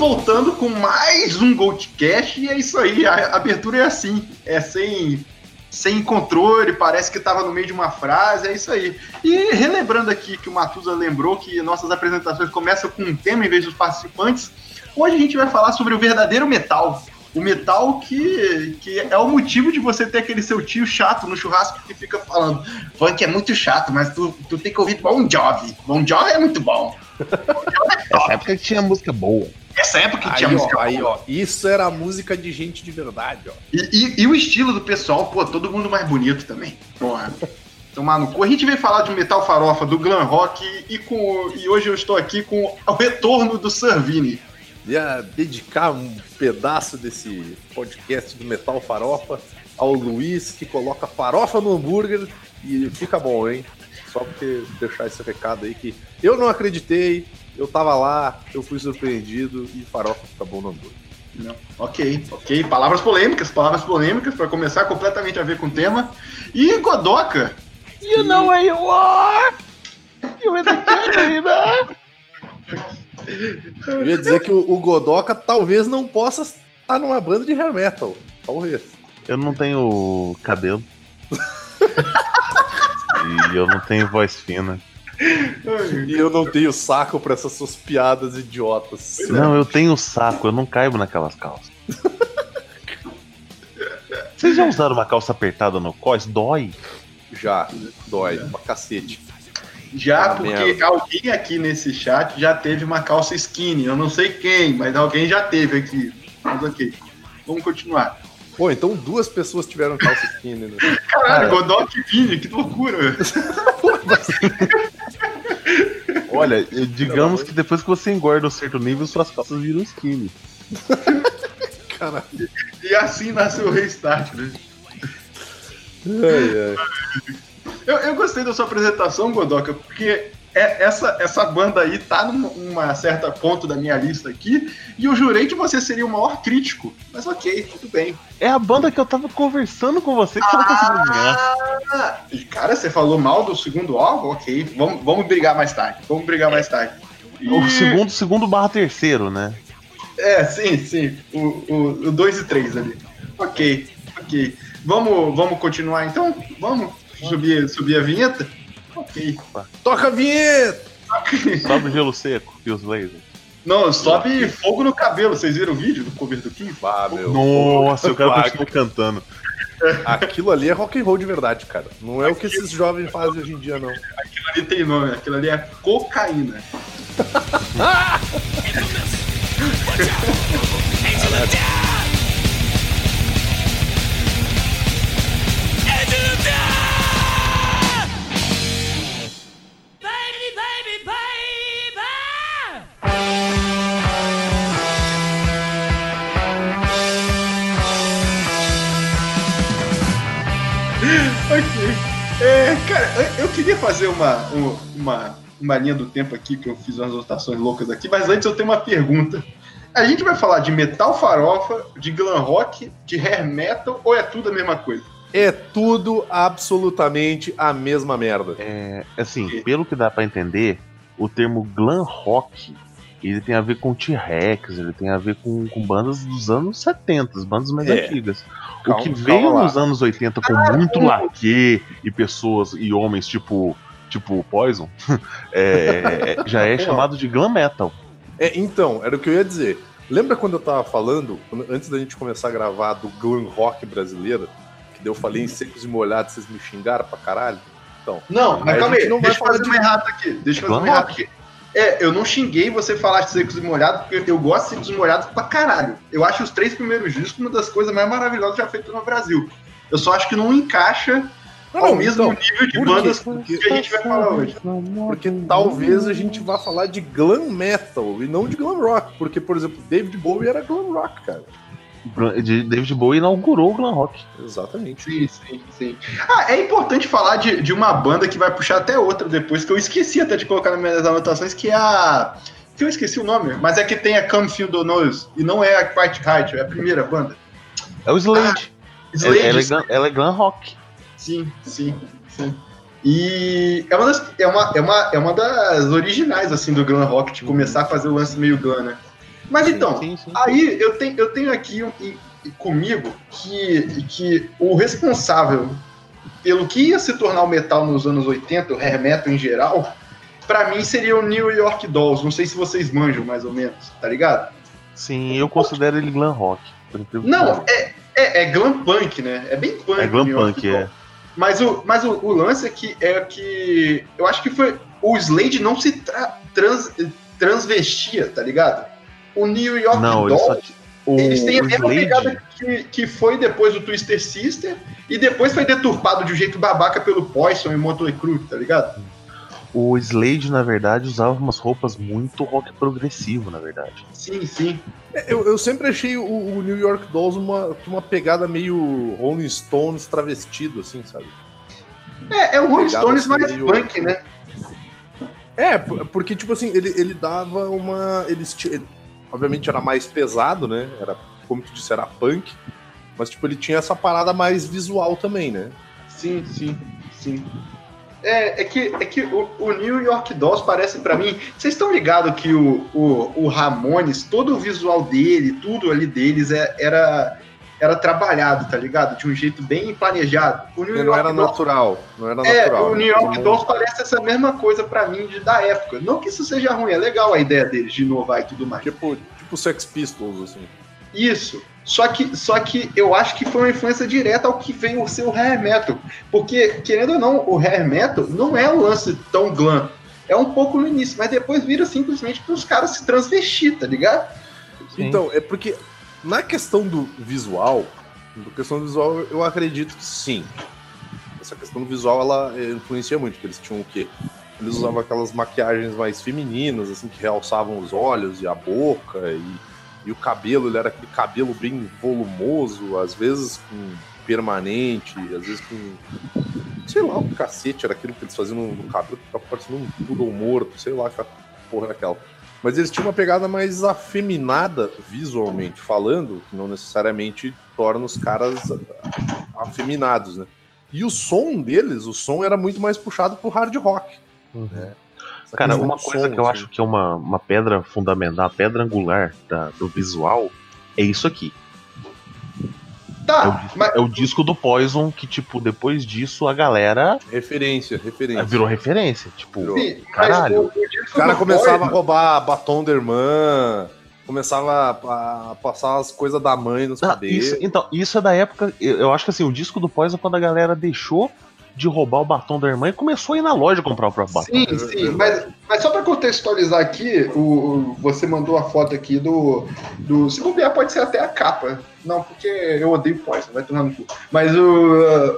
voltando com mais um Goldcast e é isso aí, a abertura é assim, é sem sem controle, parece que estava no meio de uma frase, é isso aí. E relembrando aqui que o Matusa lembrou que nossas apresentações começam com um tema em vez dos participantes, hoje a gente vai falar sobre o verdadeiro metal. O metal que, que é o motivo de você ter aquele seu tio chato no churrasco que fica falando funk é muito chato, mas tu, tu tem que ouvir Bon Jovi. Bon Jovi é muito bom. É Essa época tinha música boa. Essa época que aí, tinha ó, música aí, ó, isso era a música de gente de verdade, ó. E, e- e o estilo do pessoal, pô, todo mundo mais bonito também. Porra. Tomar no cu. A gente veio falar de metal farofa, do glam rock, e, com, e hoje eu estou aqui com o retorno do Servini. Ia dedicar um pedaço desse podcast do Metal Farofa ao Luiz, que coloca farofa no hambúrguer e fica bom, hein? Só porque deixar esse recado aí que eu não acreditei, eu tava lá, eu fui surpreendido e farofa fica bom no hambúrguer. Não. Ok, ok. Palavras polêmicas, palavras polêmicas, para começar completamente a ver com o tema. E Godoka, You know where you are! You in the country, man! Eu ia dizer que o, o Godoka talvez não possa estar numa banda de hair metal. Talvez. Eu não tenho cabelo. e eu não tenho voz fina. E eu não tenho saco pra essas suas piadas idiotas. Não, eu tenho saco, eu não caibo naquelas calças. Vocês já usaram uma calça apertada no cós? Dói. Já, dói, pra cacete. já Ah, porque merda. alguém aqui nesse chat já teve uma calça skinny. Eu não sei quem, mas alguém já teve aqui. Mas ok. Vamos continuar. Pô, então duas pessoas tiveram calça skinny, né? Caralho, Godoka e Vini, que loucura. Olha, digamos que depois que você engorda um certo nível, suas calças viram skinny. Caralho. E assim nasceu o restart, né? Ai, ai. Eu, eu gostei da sua apresentação, Godoka, porque é- essa, essa banda aí tá numa uma certa ponto da minha lista aqui, e eu jurei que você seria o maior crítico. Mas ok, tudo bem. É a banda que eu tava conversando com você que você não conseguiu. Ah, e cara, você falou mal do segundo álbum? Ok, vamos, vamos brigar mais tarde. Vamos brigar mais tarde. E- O segundo, segundo barra terceiro, né? É, sim, sim. O 2 e 3 ali. Ok, ok. Vamos, vamos continuar então? Vamos subir, subir a vinheta? Ok. Toca a vinheta! Sobe o gelo seco e os lasers. Não, sobe fogo no cabelo. Vocês viram o vídeo do cover do King? Ah, meu. Nossa, eu quero continuar cantando. Aquilo ali é rock and roll de verdade, cara. Não é o que esses jovens fazem hoje em dia, não. Aquilo ali tem nome, aquilo ali é cocaína. Baby, É, cara, eu- queria fazer uma, um- uma, uma linha do tempo aqui, que eu fiz umas anotações loucas aqui, mas antes eu tenho uma pergunta. A gente vai falar de metal farofa, de glam rock, de hair metal, ou é tudo a mesma coisa? É tudo absolutamente a mesma merda. É, assim, pelo que dá pra entender, o termo glam rock ele tem a ver com T-Rex, ele tem a ver com, com bandas dos anos 70, as bandas mais É. antigas. Calma- o que veio lá. nos anos 80 com muito laque e pessoas e homens tipo tipo Poison, é, já é chamado de glam metal. É, então, era o que eu ia dizer. Lembra quando eu tava falando, antes da gente começar a gravar do glam rock brasileiro, que daí eu falei em secos e molhados, vocês me xingaram pra caralho? Então, Não, Mas calma aí, não vai deixa eu falar fazer de- uma errata aqui. Deixa eu fazer Glam uma errata rock. aqui. É, eu não xinguei você falar de secos e molhados, porque eu gosto de secos e molhados pra caralho. Eu acho os três primeiros discos uma das coisas mais maravilhosas já feitas no Brasil. Eu só acho que não encaixa Não, ao mesmo então, nível de bandas? Porque- que a gente vai falar hoje. Porque talvez a gente vá falar de glam metal e não de glam rock. Porque, por exemplo, David Bowie era glam rock, cara. De- David Bowie inaugurou o glam rock. Exatamente. Sim, sim, sim. Ah, é importante falar de, de uma banda que vai puxar até outra depois, que eu esqueci até de colocar nas minhas anotações, que é a. Que eu esqueci o nome, mas é que tem a Come Feel Nose, e não é a Quiet Height, é a primeira banda. É o Slade. Slade, ela, é glam, ela é glam rock. Sim, sim, sim. E é uma, das, é, uma, é, uma, é uma das originais, assim, do glam rock, de começar a fazer o lance meio glam, né? Mas então, Sim, sim. Aí eu tenho, eu tenho aqui um- comigo que, que o responsável pelo que ia se tornar o metal nos anos 80, o hair metal em geral, pra mim seria o New York Dolls. Não sei se vocês manjam mais ou menos, tá ligado? Sim, eu considero ele glam rock. Não, é, é, é glam punk, né? É bem punk. É glam punk, é. Mas, o, mas o, o lance é que, é que eu acho que foi. O Slade não se tra- trans, transvestia, tá ligado? O New York Não, Dolls. O, Eles têm a o mesma Slade- pegada que, que foi depois do Twister Sister e depois foi deturpado de um jeito babaca pelo Poison e Motley Crue, tá ligado? O Slade, na verdade, usava umas roupas muito rock progressivo, na verdade. Sim, sim. É, Eu, eu sempre achei o, o New York Dolls uma, uma pegada meio Rolling Stones travestido, assim, sabe? É, é o Rolling Stones assim, mais meio- punk, né? É, por- porque, tipo assim, ele, ele dava uma. Eles, ele- obviamente era mais pesado, né? Era, como tu disse, era punk. Mas, tipo, ele tinha essa parada mais visual também, né? Sim, sim, sim. É, é que, é que o, o New York Dolls parece pra mim. Vocês estão ligados que o, o, o Ramones, todo o visual dele, tudo ali deles é- era, era trabalhado, tá ligado? De um jeito bem planejado. O New Ele não York era Dolls natural. Não era É, natural. o New York Não- Dolls parece essa mesma coisa pra mim de, da época. Não que isso seja ruim, é legal a ideia deles de inovar e tudo mais. Tipo, tipo Sex Pistols, assim. Isso. Só que, só que eu acho que foi uma influência direta ao que veio o seu hair metal. Porque, querendo ou não, o hair metal não é um lance tão glam. É um pouco no início, mas depois vira simplesmente para os caras se transvestir, tá ligado? Sim. Então, é porque na questão do visual, na questão do visual, eu acredito que sim. Essa questão do visual, ela eh, influencia muito, porque eles tinham o quê? Eles usavam aquelas maquiagens mais femininas, assim, que realçavam os olhos e a boca, e, e o cabelo, ele era aquele cabelo bem volumoso, às vezes com permanente, às vezes com. Sei lá, o cacete era aquilo que eles faziam no, cabelo, que ficava parecendo um poodle morto, sei lá, que porra era aquela. Mas eles tinham uma pegada mais afeminada visualmente falando, que não necessariamente torna os caras afeminados, né? E o som deles, o som era muito mais puxado pro hard rock. né? Essa Cara, uma coisa som, que eu assim. acho que é uma, uma pedra fundamental, a pedra angular da- do visual, é isso aqui. É o, Tá, disco- mas. é o disco do Poison que, tipo, depois disso a galera Referência, referência. virou referência. Tipo, Virou. Sim, Caralho. mas o, o disco O cara do começava a roubar batom da irmã, começava a, a passar as coisas da mãe nos Ah, cabelos. isso, então, isso é da época. Eu, eu acho que assim, o disco do Poison, quando a galera deixou de roubar o batom da irmã e começou a ir na loja comprar o próprio batom. Sim, É sim, mas, mas só para contextualizar aqui, o, o- você mandou a foto aqui do, do. Se bobear, pode ser até a capa. Não, porque eu odeio Poison, vai tomar no cu. Mas o,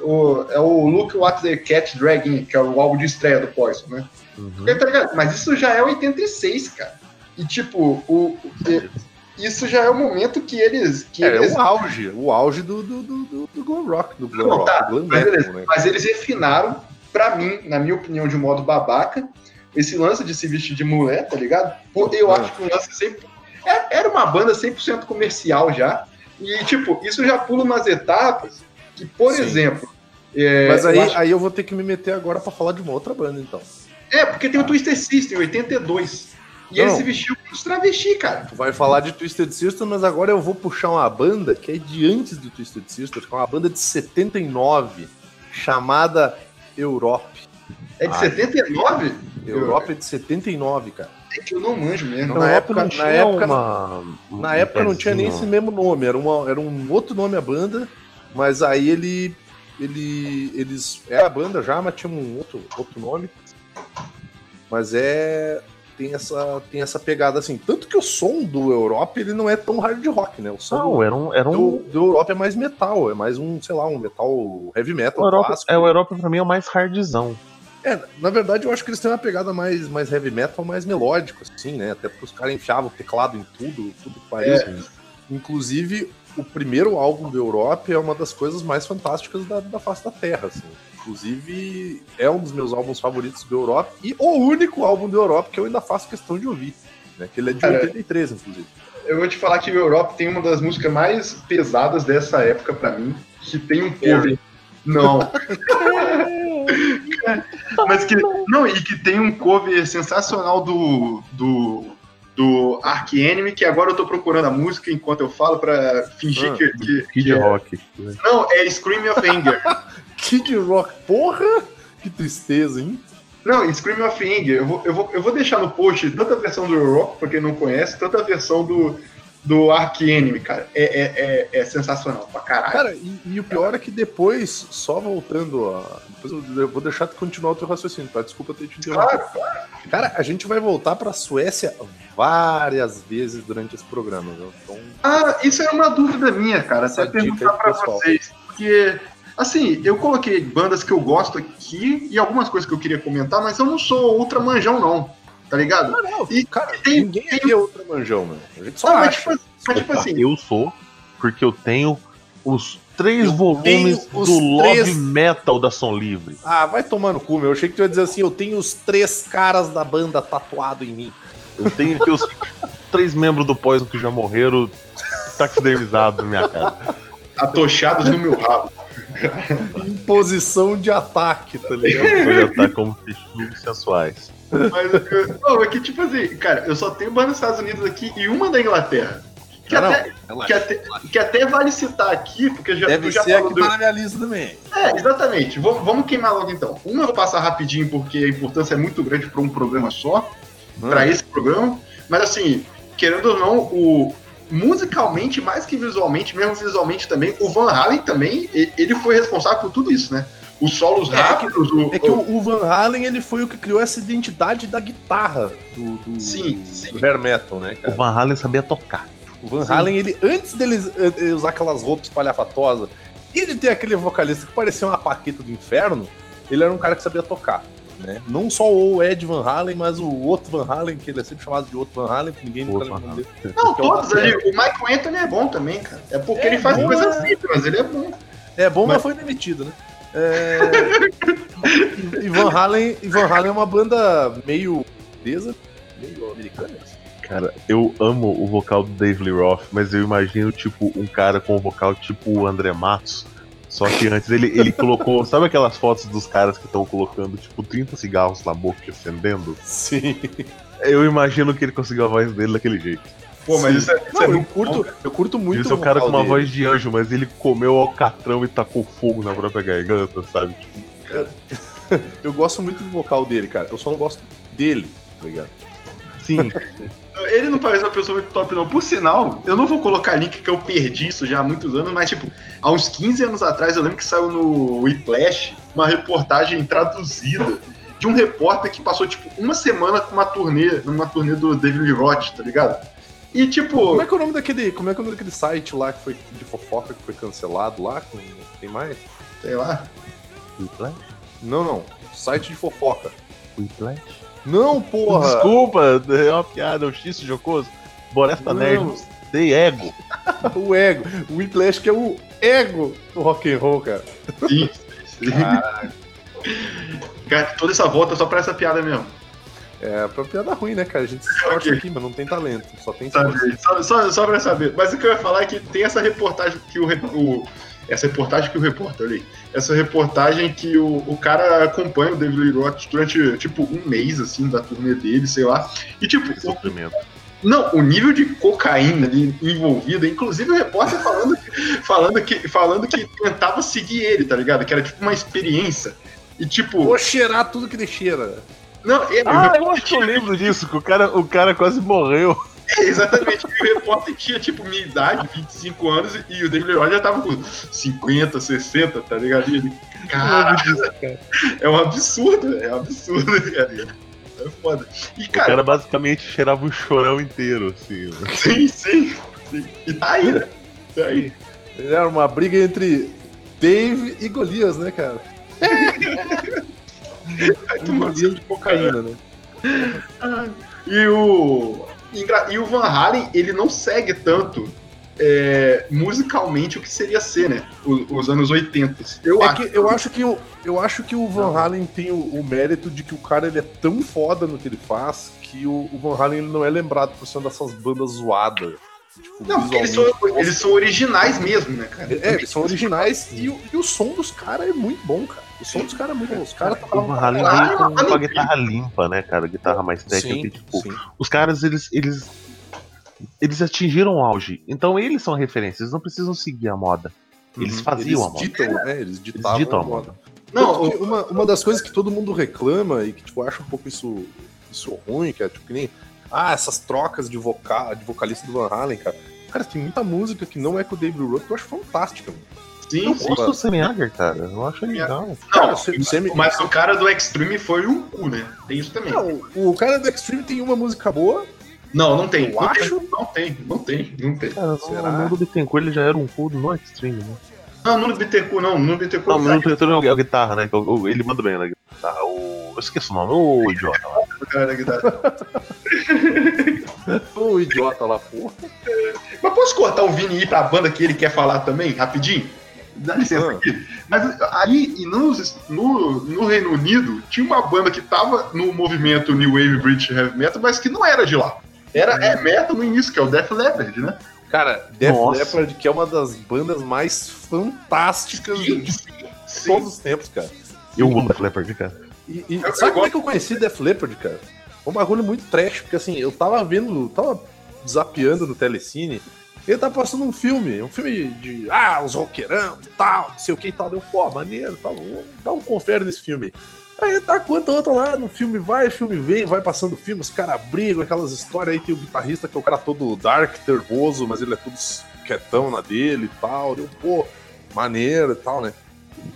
o, é o Look What the Cat Dragging, que é o álbum de estreia do Poison, né? Uhum. Porque, tá ligado? Mas isso já é 86, cara. E tipo, o, e- isso já é o momento que eles. Que É, eles o auge, o auge do, do, do, do- glam rock, do glam Não, rock, tá, glam mas metal, beleza. né? Mas eles refinaram, pra mim, na minha opinião, de um modo babaca, esse lance de se vestir de mulher, tá ligado? Eu Ah. acho que o lance sempre. é- Era uma banda 100% comercial já. E, tipo, isso já pula umas etapas que, por Sim. exemplo. é, Mas aí eu acho- aí eu vou ter que me meter agora pra falar de uma outra banda, então. É, porque tem o Twister System, 82. E ele Não. se vestiu com os travesti, cara. Tu vai falar de Twisted Sister, mas agora eu vou puxar uma banda que é de antes do Twisted Sister, que é uma banda de 79, chamada Europe. É de Ah. 79? Europe é de 79, cara. É que eu não manjo mesmo. Na Na época- época, na tinha época- uma, um Na época não tinha nem esse mesmo nome, era, uma, era um outro nome a banda, mas aí ele. ele eles. Era a banda já, mas tinha um outro, outro nome. Mas é. Tem essa, tem essa pegada assim. Tanto que o som do Europe ele não é tão hard rock, né? O som do, Não, era um. Era um do, do Europe é mais metal, é mais um, sei lá, um metal heavy metal o Europa, clássico. é, o Europa pra mim é o mais hardzão. É, na verdade eu acho que eles têm uma pegada mais, mais heavy metal, mais melódico, assim, né? Até porque os caras enfiavam o teclado em tudo, tudo que parecia. Inclusive, o primeiro álbum do Europe é uma das coisas mais fantásticas da, da face da Terra, assim. Inclusive, é um dos meus álbuns favoritos do Europe e o único álbum do Europe que eu ainda faço questão de ouvir. Né? Que ele é de Cara, 83, inclusive. Eu vou te falar que o Europe tem uma das músicas mais pesadas dessa época pra mim, que tem um cover. Não. Mas que. Não, e que tem um cover sensacional do. do. do Ark Enemy, que agora eu tô procurando a música enquanto eu falo pra fingir Ah, que, que- Kid que é- Rock. Não, é Scream of Anger. Kid Rock, porra! Que tristeza, hein? Não, Scream of Anger. Eu vou, eu, vou, eu vou deixar no post tanto a versão do Rock, pra quem não conhece, tanto a versão do, do Ark Enemy, cara. É, é, é, é sensacional pra caralho. Cara, e, e o pior é que depois, só voltando a. Depois eu- vou deixar tu continuar o teu raciocínio, tá? Desculpa ter te interrompido. claro, Cara, a gente vai voltar pra Suécia várias vezes durante esse programa, viu? Então, Ah, isso era uma dúvida minha, cara. Essa Até dica perguntar pra pessoal. vocês. Porque, assim, eu coloquei bandas que eu gosto aqui e algumas coisas que eu queria comentar, mas eu não sou ultra manjão, não. Tá ligado? não, E cara, tem- ninguém aqui é outra manjão, mano. A gente só Não, mas acha. tipo, mas, tipo assim, Eu sou, porque eu tenho os três Eu volumes os do Love três- Metal da Som Livre. Ah, vai tomar no cu, meu. Eu achei que tu ia dizer assim: eu tenho os três caras da banda tatuado em mim. Eu tenho aqui os três membros do Poison que já morreram taxidermizados na minha cara. atochados no meu rabo. Em posição de ataque, tá ligado? Já tá como texugos sensuais. Mas, eu- não, é que, tipo assim, cara, eu só tenho banda dos Estados Unidos aqui e uma da Inglaterra. Que, Ah, não, até, que, até, que até vale citar aqui, porque já, Deve já ser falou aqui do- tá na minha lista também. É, exatamente. Vamos, vamos queimar logo então. Uma eu vou passar rapidinho porque a importância é muito grande para um programa só, para esse programa. Mas assim, querendo ou não, o musicalmente mais que visualmente, mesmo visualmente também, o Van Halen também, ele foi responsável por tudo isso, né? Os solos É, rápidos, o, É que o, o Van Halen ele foi o que criou essa identidade da guitarra do, do, Sim, sim. do hair metal, né, O cara? Van Halen sabia tocar. O Van Sim. Halen, ele, antes dele eh, eh, usar aquelas roupas espalhafatosas e de ter aquele vocalista que parecia uma paqueta do inferno, ele era um cara que sabia tocar. Né? Não só o Ed Van Halen, mas o outro Van Halen, que ele é sempre chamado de outro Van Halen, que ninguém nunca lembra o dele. Não, que é o todos ali. batera. O Michael Anthony é bom também, cara. É porque É ele faz bom, coisas é. simples, mas ele é bom. É bom, mas, Mas- foi demitido, né? É... e, Van Halen, e Van Halen é uma banda meio desa, meio americana. Cara, eu amo o vocal do Dave Lee Roth, mas eu imagino, tipo, um cara com um vocal tipo o André Matos. Só que antes ele, ele colocou. Sabe aquelas fotos dos caras que estão colocando, tipo, 30 cigarros na boca e acendendo? Sim. Eu imagino que ele conseguiu a voz dele daquele jeito. Pô, mas Sim. isso é, isso Não, é eu curto, eu curto muito Isso é o vocal cara com uma dele. voz de anjo, mas ele comeu alcatrão e tacou fogo na própria garganta, sabe? Eu gosto muito do vocal dele, cara. Eu só não gosto dele, tá ligado? Sim, Ele não parece uma pessoa muito top, não. Por sinal, eu não vou colocar link que eu perdi isso já há muitos anos, mas, tipo, há uns 15 anos atrás, eu lembro que saiu no Whiplash uma reportagem traduzida de um repórter que passou, tipo, uma semana com uma turnê, numa turnê do David Lee Roth, tá ligado? E, tipo, Como é que é o nome daquele, como é que é o nome daquele site lá que foi de fofoca que foi cancelado lá? Com- Tem mais? sei lá. Whiplash? Não, não. Site de fofoca. Whiplash? Não, porra. Desculpa, é uma piada, é um xiste jocoso. Boresta. Nerd, dei ego. O ego. O Whiplash que é o ego do rock and roll, cara. Sim, sim. Cara, toda essa volta só pra essa piada mesmo. É pra piada ruim, né, cara? A gente se esforça Ok. aqui, mas não tem talento. Só tem? Só, só, só pra saber. Mas o que eu ia falar é que tem essa reportagem que o, o- essa reportagem que o repórter ali. Essa reportagem que o, o cara acompanha o David Lee Roth durante, tipo, um mês, assim, da turnê dele, sei lá. E, tipo, o, não, o nível de cocaína ali envolvida, inclusive o repórter falando, falando, que, falando que tentava seguir ele, tá ligado? Que era tipo uma experiência. E tipo, Vou cheirar tudo que ele cheira. não, é, Ah, eu acho que eu lembro disso, que o cara, o cara quase morreu. É, exatamente. E o repórter tinha, tipo, minha idade, 25 anos, e o David Lee Roth já tava com 50, 60, tá ligado? E ele, cara, é um absurdo, é um absurdo, cara. É foda. E, O cara, cara basicamente cheirava o chorão inteiro, assim. né? sim, sim, sim. E tá aí, né? Tá aí. Era uma briga entre Dave e Golias, né, cara? Um Golias de cocaína, né? E o, e o Van Halen, ele não segue tanto é, musicalmente o que seria ser, né? O- Os, anos 80. Eu É acho. que eu acho que o, eu acho que o Van Halen tem o, o mérito de que o cara ele é tão foda no que ele faz que o, o Van Halen ele não é lembrado por ser uma dessas bandas zoadas Tipo, Não, porque eles são, eles são originais mesmo, né, cara? É, eles são originais e, o- e o som dos caras é muito bom, cara. O som dos caras é muito bom. Os caras O tocavam Van Halen veio com, mano, com a guitarra limpa, né, cara? Guitarra mais técnica. Sim, tipo, sim. os caras, eles, eles. Eles atingiram o auge. Então eles são a referência, eles não precisam seguir a moda. Eles Uhum. faziam eles a moda. Ditam, é, eles ditavam ditam a moda. Não, uma, uma das coisas que todo mundo reclama e que, tipo, acha um pouco isso, isso ruim, que é tipo que nem. Ah, essas trocas de, vocal, de vocalista do Van Halen, cara. Cara, tem muita música que não é com o David Roth que eu acho fantástica. Mano. Sim, Eu sim. gosto do Sammy Hagar, cara. Eu acho legal. Cara, Não, você- você me- mas o cara do Extreme foi um cu, né? Tem isso também. Não, o cara do Extreme tem uma música boa. Não, não tem. Eu não, acho. tem não tem, não tem, não tem. Cara, Será? o Nuno Bittencourt ele já era um cu no Extreme, né? Não, no Bittencourt não, no Bittencourt Não, não. o Nuno Bittencourt é a guitarra, né? O- o- Ele manda bem na guitarra. O... Eu esqueço o nome, o idiota lá. cara da guitarra. Ô, idiota lá, porra. Mas posso cortar o Vini e ir pra banda que ele quer falar também, rapidinho? Dá licença Ah. aqui. Mas aí, e nos- no, no Reino Unido, tinha uma banda que tava no movimento New Wave British Heavy Metal, mas que não era de lá. Era é metal no início, que é o Def Leppard, né? Cara, Def Nossa. Leppard, que é uma das bandas mais fantásticas de Sim. todos os tempos, cara. Eu amo Def Leppard, cara. E, e Eu- sabe eu como é que eu conheci Def Leppard, cara? Foi um bagulho muito trash, porque assim, eu tava vendo, tava zapeando no Telecine, ele tava passando um filme, um filme de, ah, os roqueirão e tal, não sei o que e tal. Deu, pô, maneiro, tal, vamos dar um confere nesse filme. Aí tá quanto outra lá no filme vai, filme vem, vai passando filme, os caras brigam, aquelas histórias aí, tem o guitarrista que é o cara todo dark, nervoso, mas ele é todo quietão na dele e tal. Deu, pô, maneiro e tal, né?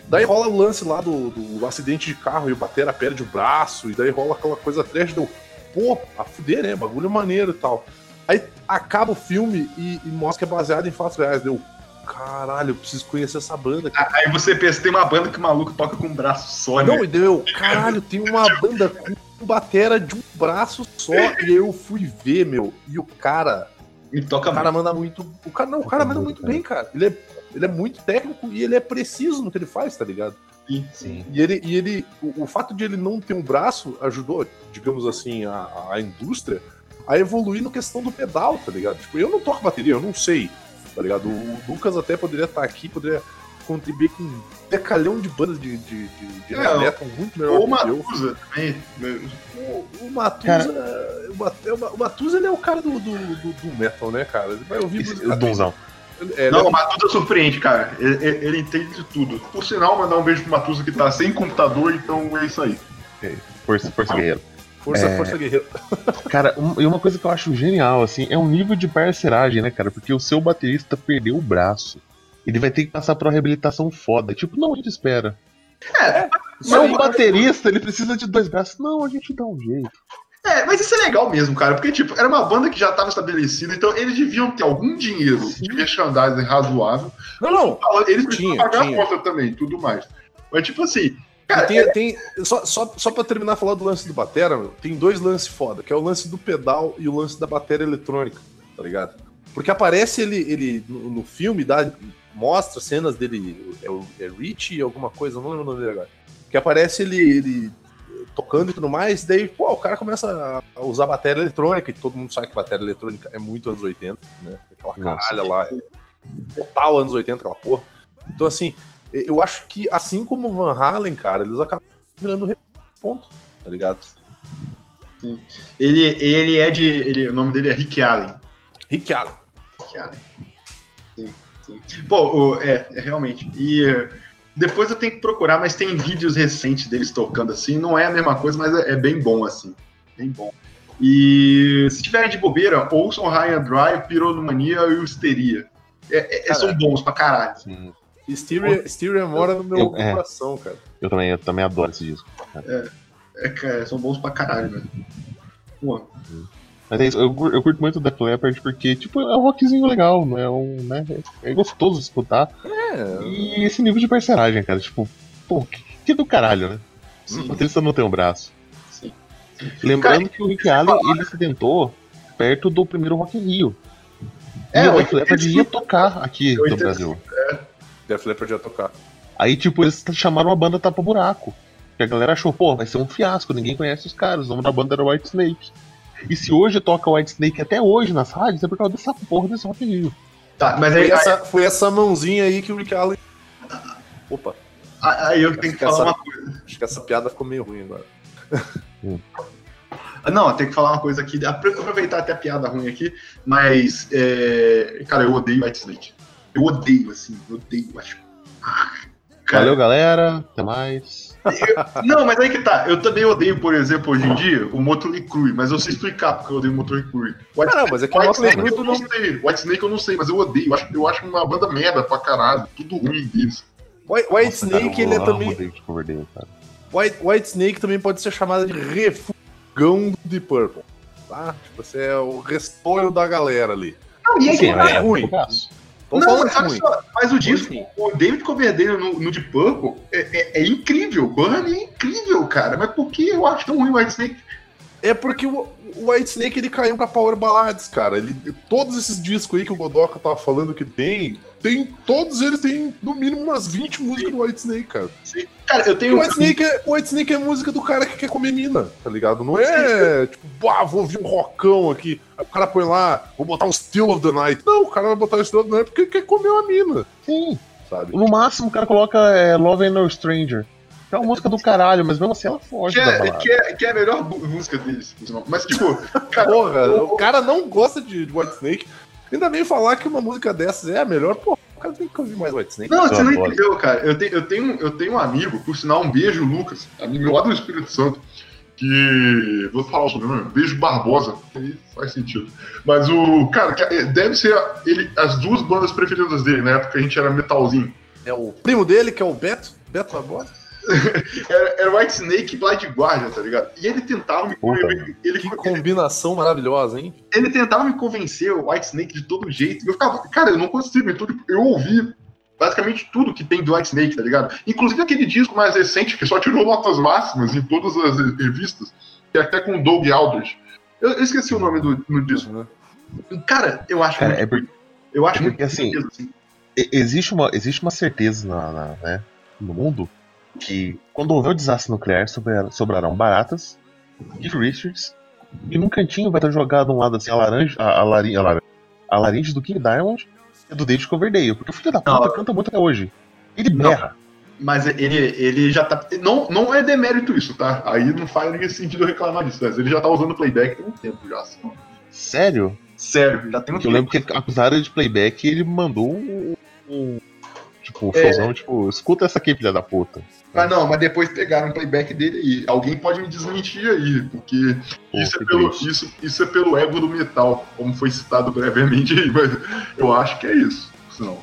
Daí rola o lance lá do, do acidente de carro e o Batera perde o braço, e daí rola aquela coisa trash, deu, pô, a fuder, né? Bagulho maneiro e tal. Aí acaba o filme e, e mostra que é baseado em fatos reais. Deu, caralho, eu preciso conhecer essa banda. Cara. Aí você pensa, tem uma banda que o maluco toca com um braço só, né? Não, e deu, caralho, tem uma banda com batera de um braço só, e aí eu fui ver, meu, e o cara, E toca o cara manda muito, o cara não, o cara manda muito bem, cara. Ele é, ele é muito técnico e ele é preciso no que ele faz, tá ligado? Sim, Sim. E ele, e ele o, o fato de ele não ter um braço ajudou, digamos assim, a, a indústria a evoluir na questão do pedal, tá ligado? Tipo, eu não toco bateria, eu não sei, tá ligado? O Lucas até poderia estar aqui, poderia contribuir com um decalhão de bandas de, de, de, de É, metal muito melhor Ou eu. Matusa também. O, o Matusa, o Mat- o o Matusa ele é o cara do, do, do, do metal, né, cara? Ele vai ouvir música. O Donzão. É, Não, ele o Matusa surpreende, cara. Ele, ele- ele entende de tudo. Por sinal, mandar um beijo pro Matusa que tá sem computador, então é isso aí. Força, força guerreiro. É força, é- força guerreira. Cara, um- e uma coisa que eu acho genial, assim, é um nível de parceragem, né, cara? Porque o seu baterista perdeu o braço. Ele vai ter que passar por uma reabilitação foda. Tipo, não, a gente espera. Isso Mas aí, o baterista, ele precisa de dois braços. Não, a gente dá um jeito. É, mas isso é legal mesmo, cara, porque, tipo, era uma banda que já tava estabelecida, então eles deviam ter algum dinheiro de merchandising razoável. Não, não. Eles precisam Tinha, pagar tinha. a conta também, tudo mais. Mas, tipo assim, cara, tem, tem- só, só, só pra terminar falar do lance do Batera, meu, tem dois lances foda, que é o lance do pedal e o lance da bateria eletrônica, tá ligado? Porque aparece ele, ele no, no filme, dá, mostra cenas dele, é, o- é Rich alguma coisa, não lembro o nome dele agora. Que aparece ele, ele tocando e tudo mais, daí, pô, o cara começa a usar bateria eletrônica, e todo mundo sabe que bateria eletrônica é muito anos 80, né? Aquela Nossa. caralha lá, é total anos 80, aquela porra. Então, assim, eu acho que, assim como o Van Halen, cara, eles acabam virando ponto, tá ligado? ele, ele é de. Ele, o nome dele é Rick Allen. Rick Allen. Rick Allen. Sim, sim. Pô, é, é realmente. E eh, depois eu tenho que procurar, mas tem vídeos recentes deles tocando assim. Não é a mesma coisa, mas é, é bem bom, assim. Bem bom. E se tiverem de bobeira, ouçam High and Dry, Pironomania e Histeria. É, é- são bons pra caralho. Sim. Styria, Styria mora no meu Eu- é. coração, cara. Eu também, eu também adoro esse disco. É, cara, são bons pra caralho, velho. Pô, Mas é isso, eu, eu curto muito o Def Leppard porque, tipo, é um rockzinho legal, não é um, né? É gostoso de escutar. É, E esse nível de parceragem, cara, tipo, pô, que, que do caralho, né? sim, O baterista não tem um braço. sim. Lembrando que o Rick Allen, ele se tentou perto do primeiro Rock in Rio. E É, o Def 85. Leppard ia tocar aqui no 85. Brasil. Def Leppard ia tocar. Aí, tipo, eles chamaram a banda Tapa Buraco. Que a galera achou, pô, vai ser um fiasco, ninguém conhece os caras. O nome da banda era White Snake. E se hoje toca White Snake até hoje nas rádios, é por causa dessa porra desse Rock Rio. Tá, mas Foi aí, essa, foi essa mãozinha aí que o Rick Allen. Opa, aí, aí eu tenho que falar Essa- uma coisa. acho que essa piada ficou meio ruim agora. Ah, Não, tem que falar uma coisa aqui, apro- aproveitar até a piada ruim aqui, mas, é, cara, eu odeio White Snake. Eu odeio, assim, eu odeio, acho. Ah, Cara, Valeu, galera. Até mais. Não, mas aí que tá. Eu também odeio, por exemplo, hoje em dia, o Motley Crue, mas eu sei explicar porque eu odeio o Motley Crue. White, não, mas é que o White Motley Snake eu não sei. White Snake eu não sei, mas eu odeio. Eu acho, eu acho uma banda merda pra caralho. Tudo ruim deles. White, White Nossa, cara, Snake, eu ele é também. Cara. White, White Snake também pode ser chamada de refugão do Deep Purple. Tá? Tipo, você é o restolho da galera ali. Não, e aí Sim, tá é, ruim. poucaço. Tô Não, mas olha ruim. só, mas o disco, Ruim. o David Coverdale no, no Deep Purple é, é- é incrível. Burn é incrível, cara. Mas por que eu acho tão ruim o White Snake? É porque o, o White Snake ele caiu pra Power Ballads, cara. Ele, todos esses discos aí que o Godoka tava falando que tem, tem todos eles têm no mínimo umas 20 músicas do White Snake, cara. Cara, eu tenho. o White Snake, é, o White Snake é música do cara que quer comer mina, tá ligado? Não é tipo, bah, vou ouvir um rockão aqui. Aí o cara põe lá, vou botar um Still of the Night. Não, o cara vai botar o Still of the Night porque quer comer uma mina, Sim. sabe? No máximo, o cara coloca é, Love and No Stranger. É uma música do caralho, mas mesmo assim ela foge Que da é, balada. que, é, que é a melhor música deles. Mas, tipo, cara, Porra, o- o cara não gosta de, White Snake. Ainda bem falar que uma música dessas é a melhor, pô, o cara tem que ouvir mais White Snake. Não, você não adoro. entendeu, cara. Eu tenho, eu, tenho, eu tenho um amigo, por sinal, um beijo, Lucas, amigo meu lá do Espírito Santo, que. Vou falar o sobrenome, beijo Barbosa, aí faz sentido. Mas o. Cara, é- deve ser ele, as duas bandas preferidas dele, na época que a gente era metalzinho. É o primo dele, que é o Beto, Beto Barbosa. Era, era White Snake e Blind Guardian, tá ligado? E ele tentava me convencer. Ele, Que combinação maravilhosa, hein? ele tentava me convencer o White Snake de todo jeito. E eu ficava, cara, eu não consigo. Então, tipo, eu ouvi basicamente tudo que tem do White Snake, tá ligado? Inclusive aquele disco mais recente, que só tirou notas máximas em todas as revistas, que é até com o Doug Aldrich. Eu, eu esqueci o nome do no disco. Cara, eu acho Cara, muito. é porque, eu acho é porque assim, assim. existe uma, existe uma certeza na, na- né, no mundo que quando houver o desastre nuclear sobrar- sobrarão baratas, Keith Richards, e num cantinho vai estar jogado um lado assim a laranja, a, a, lari- a, lar- a laringe do King Diamond e do David Coverdale, porque o filho da puta Não. canta muito até hoje. Ele berra. Mas ele, ele já tá. Não, não é demérito isso, tá? Aí não faz nenhum sentido reclamar disso, mas ele já tá usando playback tem um tempo já. assim. Sério? Sério, já tem um Eu tempo. lembro que acusaram de playback e ele mandou um. um- tipo, um É. showzão, tipo, escuta essa aqui, filha da puta. Ah, não, mas depois pegaram o playback dele aí. Alguém pode me desmentir aí, porque Pô, isso, é pelo, isso, isso é pelo ego do metal, como foi citado brevemente aí, mas eu acho que é isso. Não,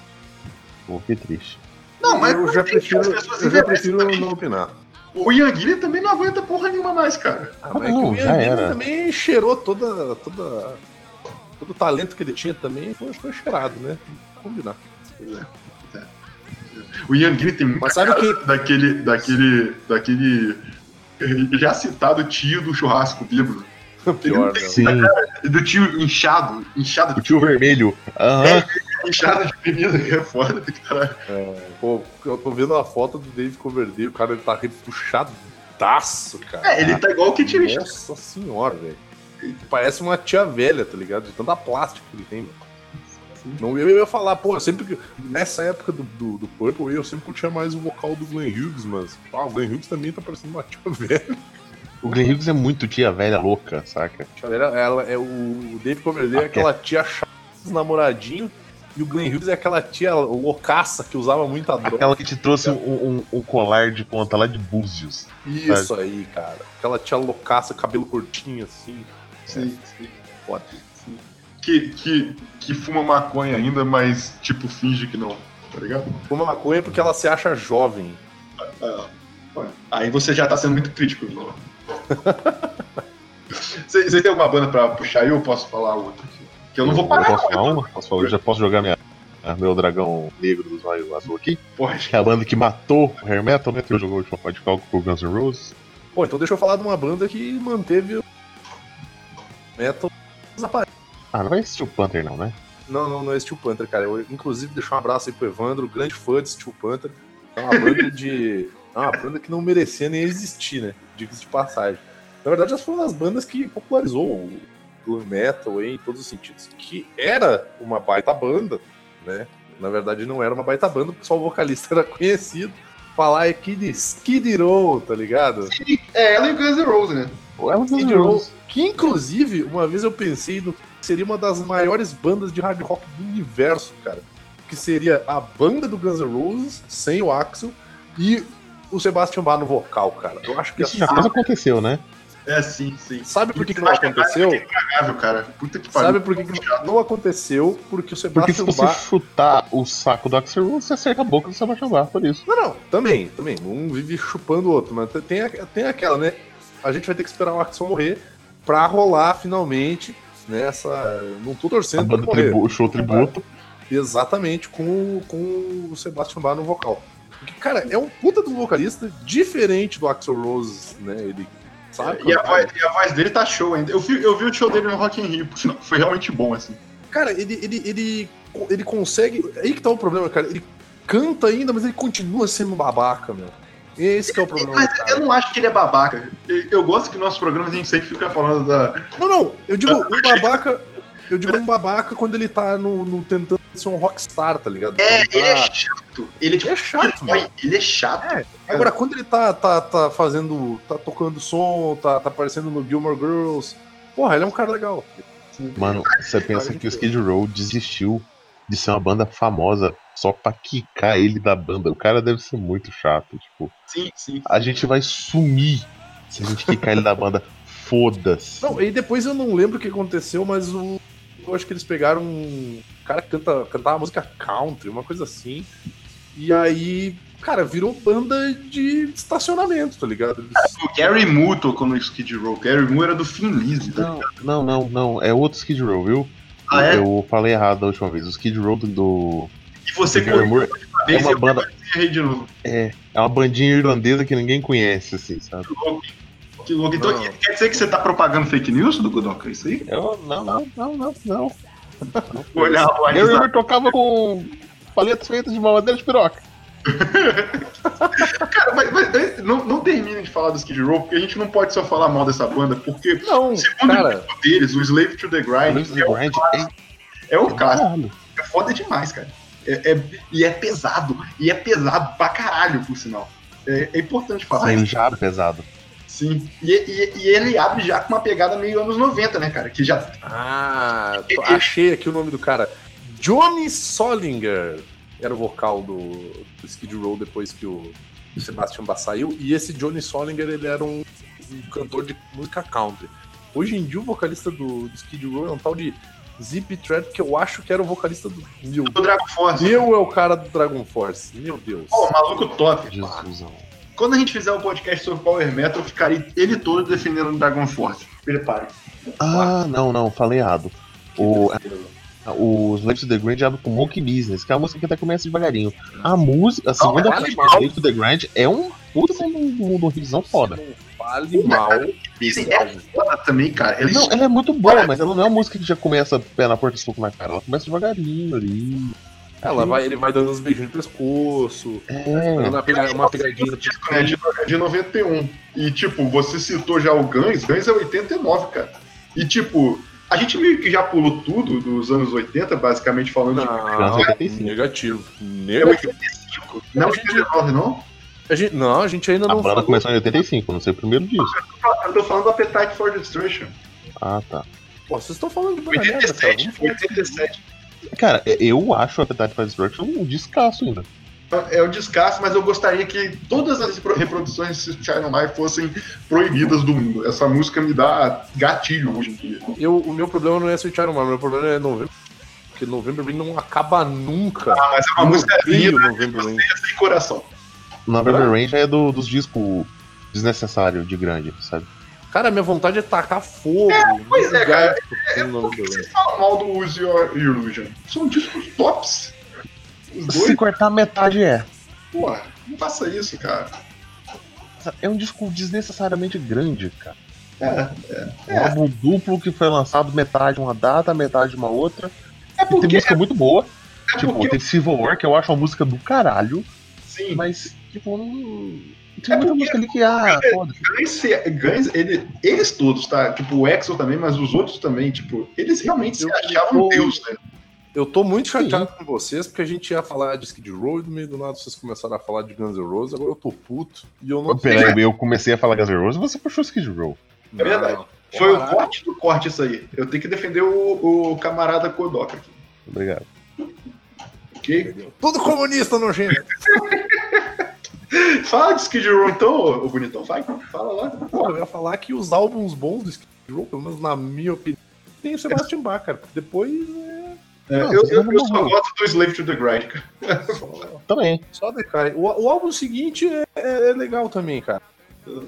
Pô, que triste. não mas eu já prefiro, as pessoas eu já prefiro também. não opinar. O Ian Gillan também não aguenta porra nenhuma mais, cara. Ah, Ah, mas é que não, o Ian Gillan era. também cheirou toda, toda, todo o talento que ele tinha também, foi, foi cheirado, né? Combinar. O Ian Gillan tem muita Mas sabe cara daquele, daquele, daquele já citado tio do churrasco bíblico. Pior, tem- né? Sim, Do tio inchado, inchado o tio vermelho. Aham. inchado de bebida, que é foda caralho. Pô, eu tô vendo a foto do Dave Coverdale, o cara ele tá repuxadaço, cara. É, ele tá igual o Kit. Nossa senhora, velho. Ele Parece uma tia velha, tá ligado? De tanta plástica que ele tem. Não, eu ia falar, pô, sempre. que- Nessa época do, do, do Purple, eu sempre curtia mais o vocal do Glenn Hughes, mas. Ah, o Glenn Hughes também tá parecendo uma tia velha. O Glenn Hughes é muito tia velha louca, saca? Tia velha, ela é o, o Dave Coverdale é aquela tia chata dos namoradinhos. E o Glenn Hughes é aquela tia loucaça que usava muita droga. Aquela que te trouxe um, um- um colar de ponta lá de Búzios. Isso aí, cara. Aquela tia loucaça, cabelo curtinho assim. Sim, sim. Foda. Que, que, que fuma maconha ainda, mas tipo finge que não, tá ligado? Fuma maconha porque ela se acha jovem. Ah, ué. Aí você já tá sendo muito crítico, Vila. Você você tem alguma banda pra puxar aí ou eu posso falar outra? aqui? Que eu não vou parar. Posso falar uma? Posso falar? Eu já posso jogar minha, meu dragão negro dos olhos azul aqui? Porra, Que é a banda que matou o Hair Metal, né? Que jogou o último pode com o Guns N' Roses. Pô, então deixa eu falar de uma banda que manteve o metal desaparecido. Ah, não vai assistir o Panther, não, né? Não, não, não é Steel Panther, cara. Eu, inclusive, deixar um abraço aí pro Evandro, grande fã de Steel Panther. É uma banda de. É uma banda que não merecia nem existir, né? Diga-se de passagem. Na verdade, elas foram das bandas que popularizou o glam metal em todos os sentidos. Que era uma baita banda, né? Na verdade, não era uma baita banda, porque só o vocalista era conhecido. Falar é Kid Skid Row, tá ligado? É, ela e o Guns N' Roses, né? Ela Skid Row, que inclusive, uma vez eu pensei no seria uma das maiores bandas de hard rock do universo, cara. Que seria a banda do Guns N' Roses, sem o Axel, e o Sebastian Bach no vocal, cara. Eu acho que Isso assim, já quase aconteceu, né? É, sim, sim. sabe por que, que não aconteceu? Cagável, cara. Puta que pariu. Sabe por que, que não aconteceu? Porque o Porque se você Bach. chutar o saco do Axel Rose, você acerta a boca do Sebastian Bach, por isso. Não, não, também, também. Um vive chupando o outro, mas tem, tem aquela, né? A gente vai ter que esperar o Axel morrer pra rolar finalmente nessa. Não tô torcendo pra morrer. tribu, o show tributo. Exatamente, com, o- com o Sebastian Bach no vocal. Porque, cara, é um puta do vocalista diferente do Axel Rose, né? Ele sabe. E a, voz, e a voz dele tá show ainda. Eu vi, eu vi o show dele no Rock in Rio, por sinal, foi realmente bom, assim. Cara, ele, ele, ele, ele consegue. Aí que tá o problema, cara. Ele canta ainda, mas ele continua sendo babaca, meu. Esse que é o problema. Mas cara. eu não acho que ele é babaca. Eu, gosto que nossos programas a gente sempre fica falando da. Não, não, eu digo um babaca. Eu digo um babaca quando ele tá no, no tentando ser um rockstar, tá ligado? É, ele é tá- chato. Ele é tipo. é chato, mano. Ele é chato. É, agora quando ele tá, tá, tá fazendo. tá tocando som, tá, tá aparecendo no Gilmore Girls. Porra, ele é um cara legal. Mano, você pensa que o Skid Row desistiu de ser uma banda famosa só pra quicar ele da banda. O cara deve ser muito chato. Tipo, Sim, sim. a gente vai sumir se a gente quicar ele da banda. Foda-se. Não, e depois eu não lembro o que aconteceu, mas o. Eu acho que eles pegaram um. cara que canta, cantava música country, uma coisa assim. E aí, cara, virou banda de estacionamento, tá ligado? Eles- O Gary Moo tocou no Skid Row. Gary Moo era do Finn Lizzy. Tá? Não, não, não, não. É outro Skid Row, viu? Ah, é? Eu falei errado da última vez. O Skid Row do. E você do Gary Moore uma é uma e eu banda. errei de novo. É, é uma bandinha irlandesa que ninguém conhece, assim, sabe? Que louco. Que louco. Então, Não. quer dizer que você tá propagando fake news do Godoka? É isso aí? Eu, não, não, não, não, não. Olhar o Gary WhatsApp. Moore tocava com paletas feitas de mamadeira de piroca. Cara, mas, mas não, não terminem de falar do Skid Row, porque a gente não pode só falar mal dessa banda, porque Não, segundo cara, o deles, o Slave to the Grind, é, o, Grind é é clássico. É foda demais, cara. É, é- e é pesado. E é pesado pra caralho, por sinal. É, é importante falar isso. já pesado. Sim. E, e- e ele abre já com uma pegada meio anos 90, né, cara? Que já. Ah, tô- achei aqui o nome do cara. Johnny Solinger era o vocal do, do Skid Row depois que o Sebastian Bach saiu. E esse Johnny Solinger, ele era um, um cantor de música country. Hoje em dia, o vocalista do, do Skid Row é um tal de Zip Tread, que eu acho que era o vocalista do... Meu Do Dragon Force. Meu é o cara do Dragon Force. Meu Deus. Pô, maluco top. Jesusão. Quando a gente fizer um podcast sobre Power Metal, eu ficarei ele todo defendendo o Dragon Force. Prepare. Ah, não, não, falei errado. O, o Slave to the Grind abre com Monkey Business, que é uma música que até começa devagarinho. A música, a segunda fale parte do mal. Slave to the Grind é um puta de um de uma revisão foda. Não fale mal É foda também, cara. Ela Não, ela é muito boa, mas ela não é uma música que já começa pé na porta e soco na cara. Ela começa devagarinho ali. Ela vai, ele vai dando uns beijinhos no pescoço, É. dando uma, pega- uma pegadinha né, de, é de 91. E, tipo, você citou já o Guns, Guns é 89, cara. E, tipo, a gente meio que já pulou tudo dos anos 80, basicamente falando de. Não, 85. negativo. É Negativo. 85. Não, A 89, não? A gente, não, a gente ainda A não banda falou. começou em 85, não sei o primeiro disco. Eu tô falando do Appetite for Destruction. Ah, tá. Pô, vocês estão falando de banda merda, cara. 87. Vamos falar. 87. Cara, eu acho o Appetite for Destruction um descasso ainda. É o descasso, mas eu gostaria que todas as repro- reproduções de Child Life fossem proibidas do mundo. Essa música me dá gatilho hoje em dia. Eu, o meu problema não é Sweet Child O meu problema é novembro. Porque November Rain não acaba nunca. Ah, mas é uma Eu música linda November Rain. sem coração. November Rain já é do, dos discos desnecessários de grande, sabe? Cara, minha vontade é tacar fogo. pois é, cara. É, Por que vocês falam mal do Use Your Illusion? São discos tops. Os dois, Se cortar metade é. porra, não faça isso, cara. É um disco desnecessariamente grande, cara. É, Um álbum duplo que foi lançado metade uma data, metade uma outra. é E tem porque. música muito boa. É Tipo, porque tem Civil War, que eu acho uma música do caralho, sim, mas, tipo, não, Tem muita música ali que, ah, foda Guns, Guns ele- eles todos, tá? Tipo, o Axel também, mas os outros também, tipo, eles realmente se Eu- achavam eu- Deus, né? Eu tô muito chateado com vocês, porque a gente ia falar de Skid Row e no meio do nada vocês começaram a falar de Guns N' Roses, agora eu tô puto e eu não Peraí, eu comecei a falar Guns N' Roses e você puxou Skid Row. É verdade. Não. Foi o corte do corte isso aí. Eu tenho que defender o, o camarada Kodoka aqui, Obrigado. ok? Tudo comunista nojento. Fala de Skid Row então, ô, bonitão, vai, fala lá. Pô, eu ia falar que os álbuns bons do Skid Row, pelo menos na minha opinião, tem o Sebastian Bach, cara. Depois é É, Não, eu, eu, eu só gosto do Slave to the Grind, cara. só, Também. só decai. O, o álbum seguinte é, é- é legal também, cara. Eu,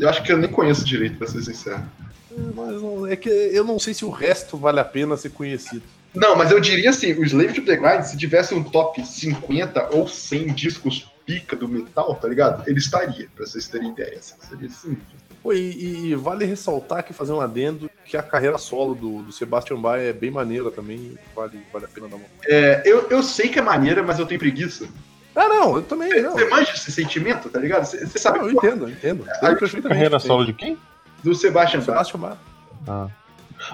eu acho que eu nem conheço direito, pra ser sincero. É, Mas não- é que eu não sei se o resto vale a pena ser conhecido. Não, mas eu diria assim, o Slave to the Grind, se tivesse um top 50 ou 100 discos pica do metal, tá ligado? Ele estaria, pra vocês terem ideia. Assim, seria assim. Pô, e, e vale ressaltar que fazer um adendo que a carreira solo do, do Sebastian Bach é bem maneira também, vale, vale a pena dar uma. É, eu, eu sei que é maneira, mas eu tenho preguiça. Ah, não, eu também. Não, Você manja esse sentimento, tá ligado? Você você sabe Não, eu entendo, eu entendo. Perfeitamente. Carreira solo de quem? do Sebastian Bach. Sebastian Bach. Ah.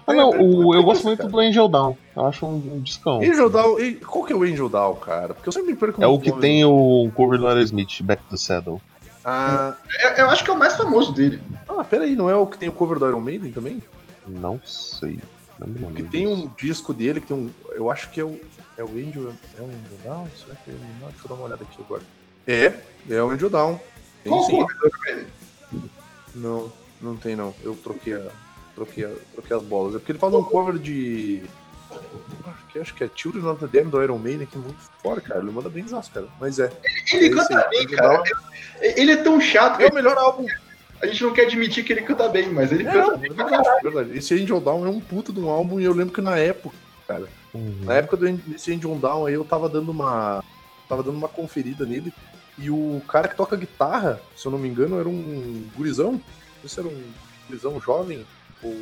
Ah, não, o, eu gosto muito do Angel Down. Eu acho um, um discão. Angel Down, e- qual que é o Angel Down, cara? Porque eu sempre me perco É o que nome. tem o cover do Aerosmith, Back to the Saddle. Ah, É- eu acho que é o mais famoso dele. ah, peraí, não é o que tem o cover do Iron Maiden também? Não sei. Não me Que tem um disco dele que tem um. Eu acho que é o. É o Angel. É o Angel Down? Será que é o Angel Down? Deixa eu dar uma olhada aqui agora. É, é o Angel Down. Tem Qual sim. cover do Iron Maiden? Não, não tem não. Eu troquei a. Troquei, a, troquei as bolas. É porque ele faz um cover de. Acho que, acho que é Children of the Damned do Iron Maiden, que é muito fora, cara. Ele manda bem desastre, cara. Mas é. Ele É isso canta aí, bem, cara. Ele é tão chato É o melhor álbum. a gente não quer admitir que ele canta bem, mas ele É, canta bem. é verdade, é verdade. Esse Angel Down é um puta de um álbum e eu lembro que na época, cara, Uhum. na época do, desse Angel Down aí eu tava dando uma. Tava dando uma conferida nele. E o cara que toca guitarra, se eu não me engano, era um gurizão. Não sei se era um gurizão jovem ou.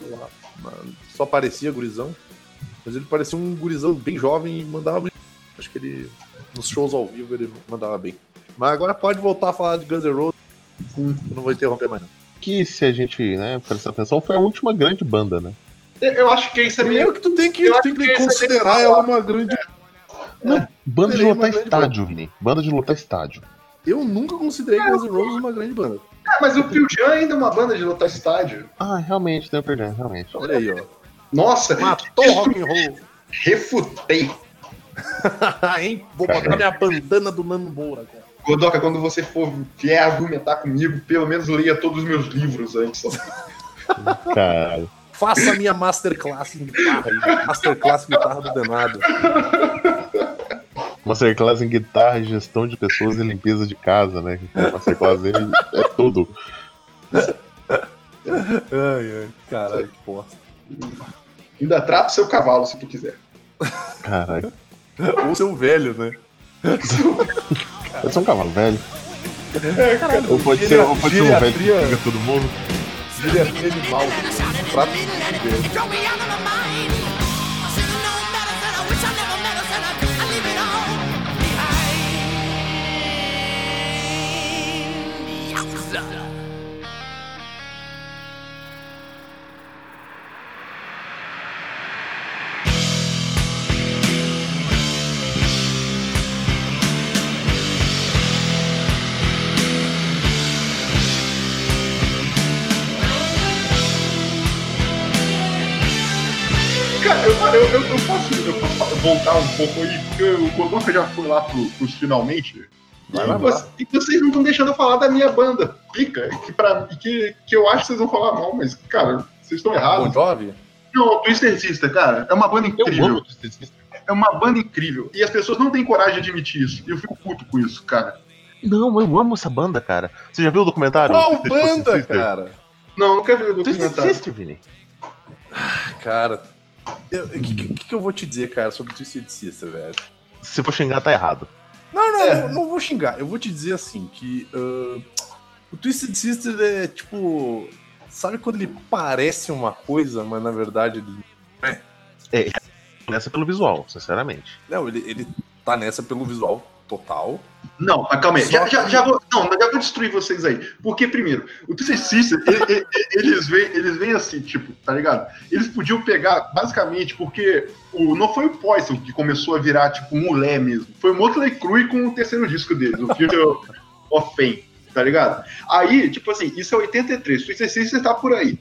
sei lá, uma- só parecia gurizão. Mas ele parecia um gurizão bem jovem e mandava bem. Acho que ele. Nos shows ao vivo ele mandava bem. Mas agora pode voltar a falar de Guns N' Roses. Eu não vou interromper mais. Não. Que se a gente né, prestar atenção, foi a última grande banda, né? Eu acho que isso é meio. Primeiro que tu tem que, Eu tu tem que que é considerar ela uma grande. Não, banda de lotar estádio, Vini. Banda de lotar estádio. Eu nunca considerei Guns N' Roses uma grande banda. Ah, mas o Pearl Jam ainda é uma banda de lotar estádio. Ah, realmente, tem o perdão, realmente. Olha aí, ó. Nossa, Matou o rock and roll. refutei. hein? Vou botar minha bandana do Nano Moura agora. Godoka, quando você for vier argumentar comigo, pelo menos leia todos os meus livros antes. Caralho. Faça a minha masterclass em guitarra aí. Masterclass em guitarra do Denado. Masterclass em guitarra, gestão de pessoas e limpeza de casa, né? Masterclass dele é tudo. Ai, ai. Caralho, que bosta. Ainda trata o seu cavalo, se tu quiser. Caralho. Ou seu velho, né? Pode ser um cavalo velho. Caralho, Ou pode ser, ou pode ser um velho que pega todo mundo. geriatria animal. Prato de velho. Cara, eu, eu, eu, posso, eu posso voltar um pouco aí, porque o Godoka já foi lá pro, pros finalmente. Vai e, lá, você- e vocês não estão deixando eu falar da minha banda, Pica, que, pra, que, que eu acho que vocês vão falar mal, mas, cara, vocês estão Bon errados. Jovi? Não, Twister Sister, cara, é uma banda Eu incrível. amo. É uma banda incrível. E as pessoas não têm coragem de admitir isso. E eu fico puto com isso, cara. Não, eu amo essa banda, cara. Você já viu o documentário? Qual banda, Sister? cara? Não, eu não quero ver o documentário. Sister, Vini. Cara, o que, que, que eu vou te dizer, cara, sobre Twisted Sister, velho? Se for xingar, tá errado. Não, não, É. não, não vou xingar. Eu vou te dizer assim, que ah, o Twisted Sister é tipo. Sabe quando ele parece uma coisa, mas na verdade ele. Nessa pelo visual, sinceramente. Não, ele, ele tá nessa pelo visual. Total. Não, mas calma aí. Já, já, já vou, não, já vou destruir vocês aí. Porque, primeiro, o Twisted Sister, ele- ele- eles vêm eles vêm assim, tipo, tá ligado? Eles podiam pegar, basicamente, porque o, não foi o Poison que começou a virar, tipo, mulher mesmo. Foi o Motley Crue com o terceiro disco deles, o Future of Pain, tá ligado? Aí, tipo assim, isso é 83, o Twisted Sister tá por aí.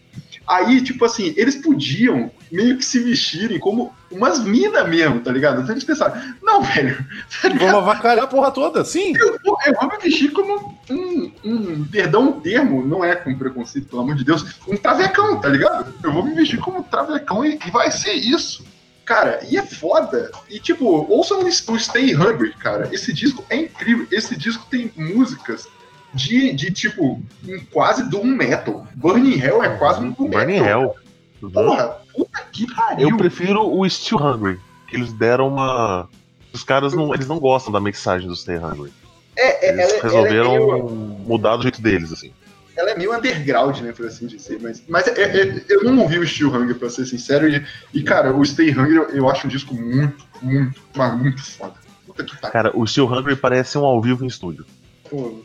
Aí, tipo assim, eles podiam meio que se vestirem como umas minas mesmo, tá ligado? Então eles pensaram, não, velho, tá? Vamos avacalhar a porra toda, sim. Eu vou, eu vou me vestir como um, um, perdão o termo, não é com preconceito, pelo amor de Deus, um travecão, tá ligado? Eu vou me vestir como um travecão e, e vai ser isso. Cara, e é foda. E tipo, ouçam o o Stay Hungry, cara. Esse disco é incrível. Esse disco tem músicas de, de tipo, um quase doom metal. Burning Hell é quase um doom Burning metal. Hell. Uhum. Porra, puta que pariu. Eu prefiro o Still Hungry, que eles deram uma. Os caras não, eles não gostam da mixagem do Stay Hungry. É, é, Eles ela, ela é resolveram meio- mudar do jeito deles, assim. ela é meio underground, né, por assim dizer. Mas, mas é- é- eu não ouvi o Steel Hunger, pra ser sincero. E, e, cara, o Stay Hungry eu, eu acho um disco muito, muito, mas muito foda. Puta que pariu. Cara, o Still Hungry parece um ao vivo em estúdio. Pô.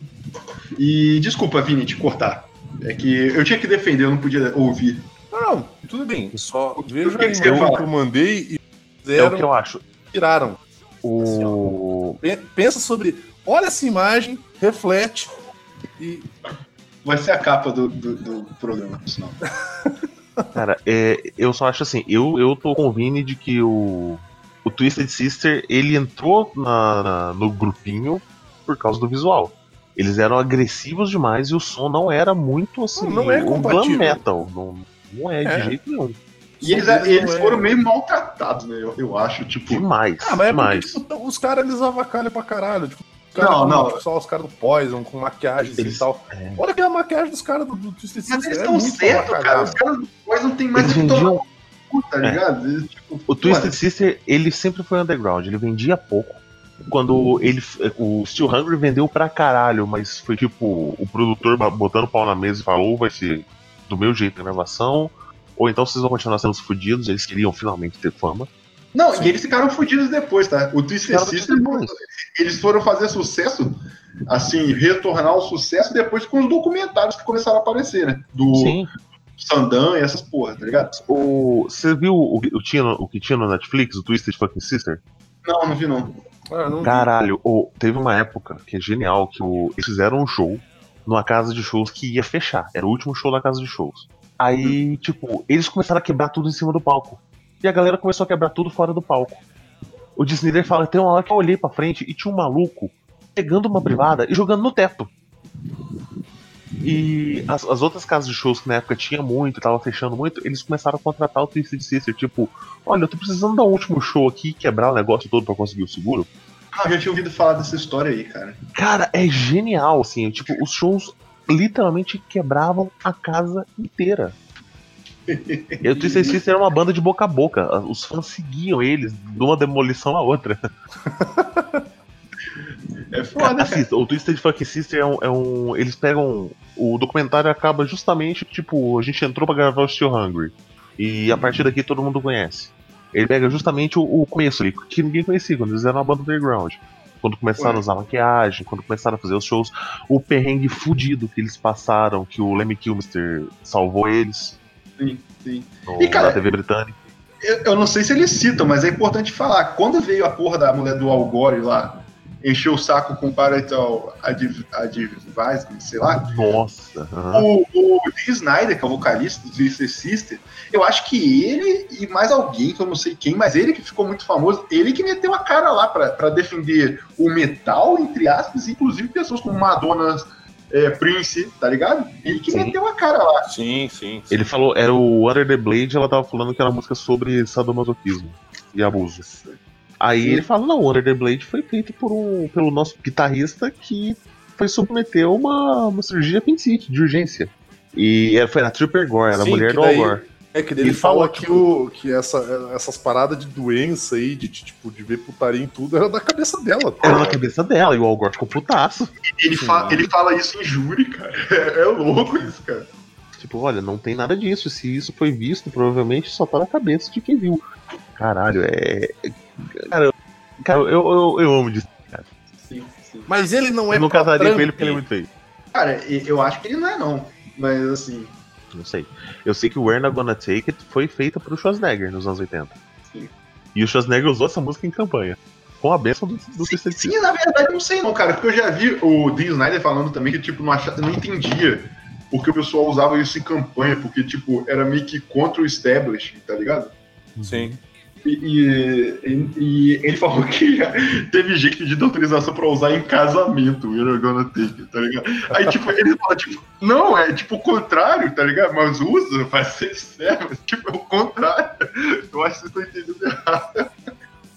E desculpa, Vini, te cortar. É que eu tinha que defender, eu não podia ouvir. Não, não, tudo bem. Só veja que que você imagem fala? que eu mandei e É o fizeram, que eu acho. tiraram. O. Pe- Pensa sobre. Olha essa imagem, reflete e. Vai ser a capa do, do, do programa, sinal. Cara, é, eu só acho assim, eu, eu tô com o Vini de que o. O Twisted Sister, ele entrou na, na- no grupinho por causa do visual. Eles eram agressivos demais e o som não era muito assim. Não, não é um glam compatível. metal. Não, não é, É. de jeito nenhum. E eles, Não eles é- foram meio maltratados, né? Eu, eu acho, tipo. Demais. Ah, mas é porque, demais. tipo, os caras eles avacalham pra caralho. Tipo, os caras Não, com- não. tipo, só os caras do Poison, com maquiagens Eles- e tal. é. Olha que a maquiagem dos caras do, do Twisted Mas Sister eles é estão muito certos, cara. Os caras do não tem mais Eles vendiam. tá É. ligado? Eles, tipo, O Twisted mano, Sister, ele sempre foi underground, ele vendia pouco. Quando ele. O Steel Hungry vendeu pra caralho, mas foi tipo o produtor botando o pau na mesa e falou: vai ser do meu jeito a gravação, ou então vocês vão continuar sendo os fudidos, eles queriam finalmente ter fama. Não, e eles ficaram fodidos depois, tá? O Twisted Sister, eles foram fazer sucesso, assim, retornar ao sucesso depois com os documentários que começaram a aparecer, né? Do Sim. Sandan e essas porra, tá ligado? O, você viu o, o, o que tinha no Netflix, o Twisted Fucking Sister? Não, não vi não. Ah, não vi. Caralho, o- teve uma época que é genial, que o, eles fizeram um show numa casa de shows que ia fechar. Era o último show da casa de shows. Aí, tipo, eles começaram a quebrar tudo em cima do palco. E a galera começou a quebrar tudo fora do palco. O Disney fala, tem uma hora que eu olhei pra frente e tinha um maluco pegando uma privada e jogando no teto. E as, as outras casas de shows que na época tinha muito, tava fechando muito, eles começaram a contratar o Twisted Sister, tipo, olha, eu tô precisando dar um último show aqui, quebrar o negócio todo pra conseguir o seguro. Ah, eu já tinha ouvido falar dessa história aí, cara. Cara, é genial, assim. Tipo, os shows literalmente quebravam a casa inteira. E o Twisted Sister era uma banda de boca a boca. Os fãs seguiam eles de uma demolição a outra. É foda. Assista, o Twisted Fucking Sister é um, é um- Eles pegam. O documentário acaba justamente, tipo, a gente entrou pra gravar o Still Hungry. E a partir daqui todo mundo conhece. Ele pega justamente o, o começo ali, que ninguém conhecia, quando eles eram uma banda underground. Quando começaram Ué. a usar maquiagem, quando começaram a fazer os shows, o perrengue fudido que eles passaram, que o Lemmy Kilmister salvou eles Sim, sim. no, E, cara, na TV britânica. Eu, eu não sei se eles citam, mas é importante falar. Quando veio a porra da mulher do Al Gore lá, encheu o saco com Parental Adv- sei lá, Nossa. o, o Lee Snyder, que é o vocalista do Twisted Sister, eu acho que ele e mais alguém, que eu não sei quem, mas ele que ficou muito famoso, ele que meteu a cara lá pra pra defender o metal, entre aspas, inclusive pessoas como Madonna, é, Prince, tá ligado? Ele que Sim. meteu a cara lá. Sim, sim. sim. Ele falou, era o Under the Blade, ela tava falando que era uma música sobre sadomasoquismo e abuso. Aí Sim. ele fala, não, o Under the Blade foi feito por um, pelo nosso guitarrista que foi submeter a uma, uma cirurgia apendicite de urgência. E era, foi na Tripper Gore, era a Sim, mulher do Al daí- Gore. É que ele fala que, o, que essa, essas paradas de doença aí, de, de, tipo, de ver putaria em tudo, era da cabeça dela. tá Era na ligado? cabeça dela, e o Al Gore ficou putaço. Ele, fa- ele fala isso em júri, cara. É, é louco isso, cara. Tipo, olha, não tem nada disso. Se isso foi visto, provavelmente só tá na cabeça de quem viu. Caralho, é. Cara, eu, cara, eu, eu, eu amo disso. Sim. Mas ele não é Eu não casaria com Trump. ele porque ele é muito feio. Cara, e- eu acho que ele não é, não. Mas assim. Não sei. Eu sei que o We're Not Gonna Take It foi feita pro Schwarzenegger nos anos 80. Sim. E o Schwarzenegger usou essa música em campanha. Com a bênção do, do Sim, sim, na verdade, não sei não, cara. Porque eu já vi o Dean Snyder falando também que, tipo, não, acha, não entendia porque o pessoal usava isso em campanha, porque, tipo, era meio que contra o establishment, tá ligado? Sim. E, e- e- e ele falou que teve gente pedindo autorização pra usar em casamento, We're gonna take tá ligado? Aí, tipo, ele fala, tipo, não, é tipo o contrário, tá ligado? Mas usa, vai ser sério, tipo, é o contrário. Eu acho que vocês estão entendendo errado.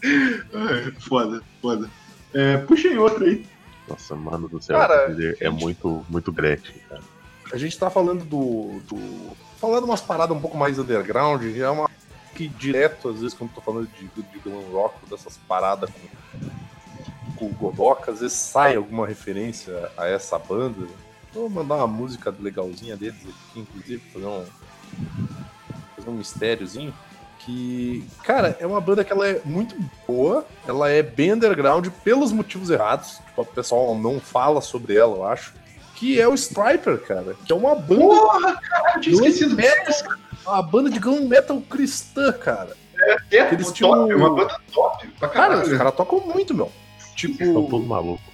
É, foda, foda. É, puxem outra aí. Nossa, mano do céu. Cara, é muito, muito Gretchen, cara. A gente tá falando do. do falando umas paradas um pouco mais underground, é uma que direto, às vezes, quando tô falando de, de glam rock, dessas paradas com, com Godoka, às vezes sai alguma referência a essa banda. Vou mandar uma música legalzinha deles aqui, inclusive, fazer um. fazer um mistériozinho. Que, cara, é uma banda que ela é muito boa, ela é bem underground pelos motivos errados. Tipo, o pessoal não fala sobre ela, eu acho. Que é o Striper, cara. Que é uma banda Porra, cara, eu tinha esquecido disso. uma banda de glam metal cristã, cara. É, Eles top, tinham- é uma banda top pra Cara, os caras tocam muito, meu. Estão Tipo, todos malucos.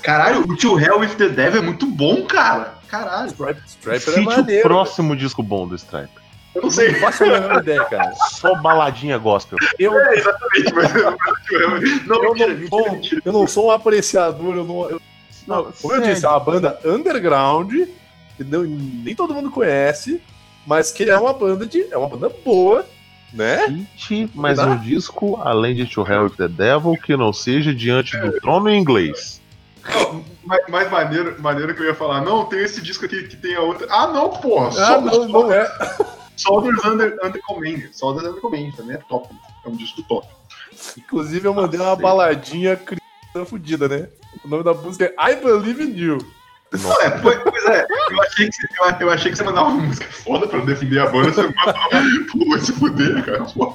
Caralho, o To Hell with the Devil é muito bom, cara. Caralho. Striper, Striper é Cite o maneiro. próximo disco bom do Stripe. Eu não sei. Não faço a menor ideia, cara. Só baladinha gospel. Eu, É, exatamente, mas Hell. Não, eu, mentira, não mentira, sou, mentira. eu não sou um apreciador, eu não. eu- não, como eu disse, é uma banda underground, que não- nem todo mundo conhece, mas que é uma banda de. É uma banda boa, né? Mais Dá? um disco, além de To Hell with the Devil, que não seja Diante do Trono em inglês. Não, mais, mais maneiro, maneiro que eu ia falar, não, tem esse disco aqui que tem a outra. Ah, não, porra. Ah, não, não é. Solders Under, Under Command. Solders Under Command também é top. É um disco top. Inclusive, eu mandei uma Cacete. baladinha cristã fudida, né? O nome da música é I Believe in You. Não, é, pois, pois é, eu achei, que, você- eu, eu achei que você mandava uma música foda pra defender a banda, você mandava. Pô, vai se fuder, cara. Pô.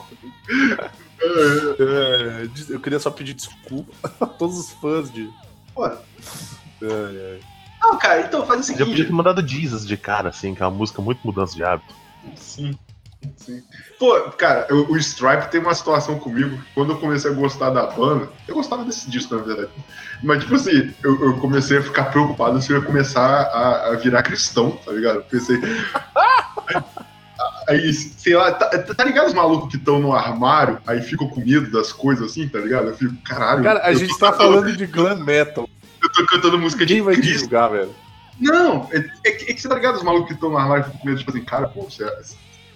É, É, eu queria só pedir desculpa a todos os fãs de. pô. É, é. Não, cara, então faz o Já podia seguinte. ter mandado Jesus de cara, assim, que é uma música muito mudança de hábito. Sim. Sim. Pô, cara, eu- o Stripe tem uma situação comigo. Quando eu comecei a gostar da banda, eu gostava desse disco, na verdade. Mas, tipo assim, eu, eu comecei a ficar preocupado se eu ia começar a, a virar cristão, tá ligado? Eu pensei. Aí, sei lá, tá, tá ligado os malucos que estão no armário, aí ficam com medo das coisas assim, tá ligado? Eu fico, caralho. Cara, a gente tá cantando- falando de glam metal. Eu tô cantando música de Quem vai te Cristo. julgar, velho? Não, é, é que é que você tá ligado os malucos que estão no armário e ficam com medo, tipo assim, cara, pô, você,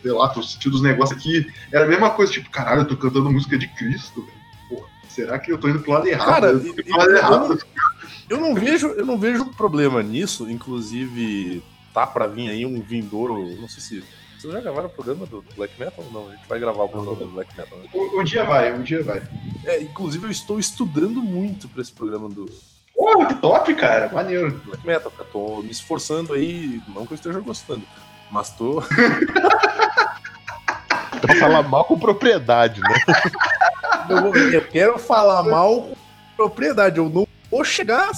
sei lá, tô sentindo os negócios aqui. Era a mesma coisa, tipo, caralho, eu tô cantando música de Cristo, velho. Pô, será que eu tô indo pro lado errado? Cara, eu lado e- errado. Eu não vejo, eu não vejo problema nisso. Inclusive, tá pra vir aí um vindouro. Não sei se. Vocês já gravaram o programa do Black Metal ou não? A gente vai gravar o programa do Black Metal. Né? Um, um dia vai, um dia vai. É, inclusive, eu estou estudando muito pra esse programa do Pô, que top, cara, maneiro. Black Metal, cara. Tô me esforçando aí. Não que eu esteja gostando, mas tô. Pra falar mal com propriedade, né? Eu, quero falar mal com propriedade. Eu não vou chegar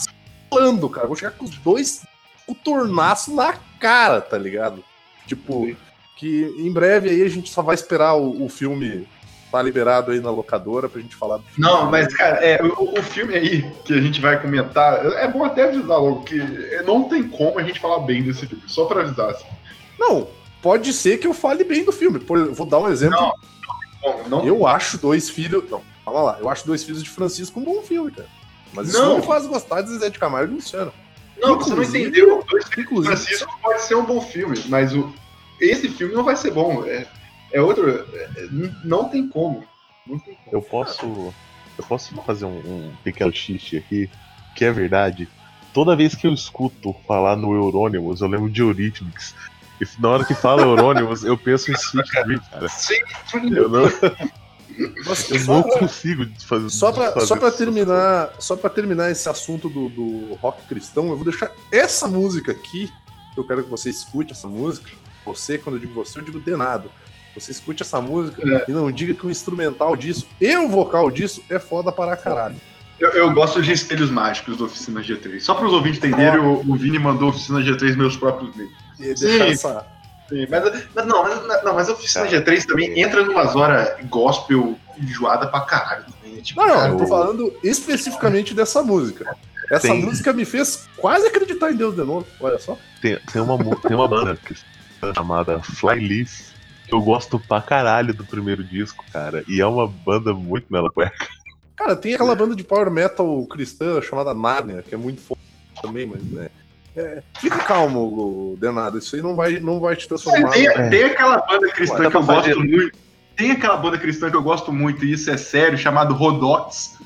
falando, cara. Eu vou chegar com os dois o tornaço na cara, tá ligado? Tipo, que em breve aí a gente só vai esperar o, o filme tá liberado aí na locadora pra gente falar do filme. Não, mas, cara, é, o, o filme aí que a gente vai comentar, é bom até avisar logo que não tem como a gente falar bem desse filme, só pra avisar. Assim. Não, pode ser que eu fale bem do filme. Por, eu vou dar um exemplo. Não. Bom, não, Eu acho Dois Filhos. Não, calma lá. Eu acho Dois Filhos de Francisco um bom filme, cara. Mas isso Não. não me faz gostar de Zé de Camargo e Luciano. não, você não inclusive- entendeu. Dois Inclusive, Francisco pode ser um bom filme, mas o, esse filme não vai ser bom. É, é outro. é- n- não tem como. Não tem como. Eu posso. Eu posso fazer um, um pequeno xiste aqui, que é verdade. Toda vez que eu escuto falar no Euronymous, eu lembro de Eurythmics. E na hora que fala Euronymous, eu penso em Sweet Dream, cara. Sim, Eu não, Nossa, eu não pra- consigo fazer. Só pra, fazer só pra terminar, só para terminar esse assunto do, do rock cristão, eu vou deixar essa música aqui, eu quero que você escute essa música. Você, quando eu digo você, eu digo denado. Você escute essa música É. e não diga que o instrumental disso e o vocal disso é foda para caralho. Eu, eu gosto de espelhos mágicos do Oficina G3. Só para os ouvintes entenderem, o, o Vini mandou Oficina G3 meus próprios livros. E Sim. deixar essa. Sim, mas, mas não, mas, não, mas a Oficina G3 também entra numas horas gospel enjoada pra caralho também. né? Tipo, Não, não, cara, eu tô falando especificamente dessa música. Essa Tem. música me fez quase acreditar em Deus de novo. Olha só. Tem, tem, uma, tem uma banda que chamada Flyleaf, que eu gosto pra caralho do primeiro disco, cara. E é uma banda muito mela cueca. Cara, tem aquela banda de power metal cristã chamada Narnia, que é muito foda também, mas né. É, fica calmo, Denado. Isso aí não vai, não vai te transformar. tem, É. tem aquela banda cristã Dá que eu gosto fazer- muito. Tem aquela banda cristã que eu gosto muito, e isso é sério, chamado Rodox.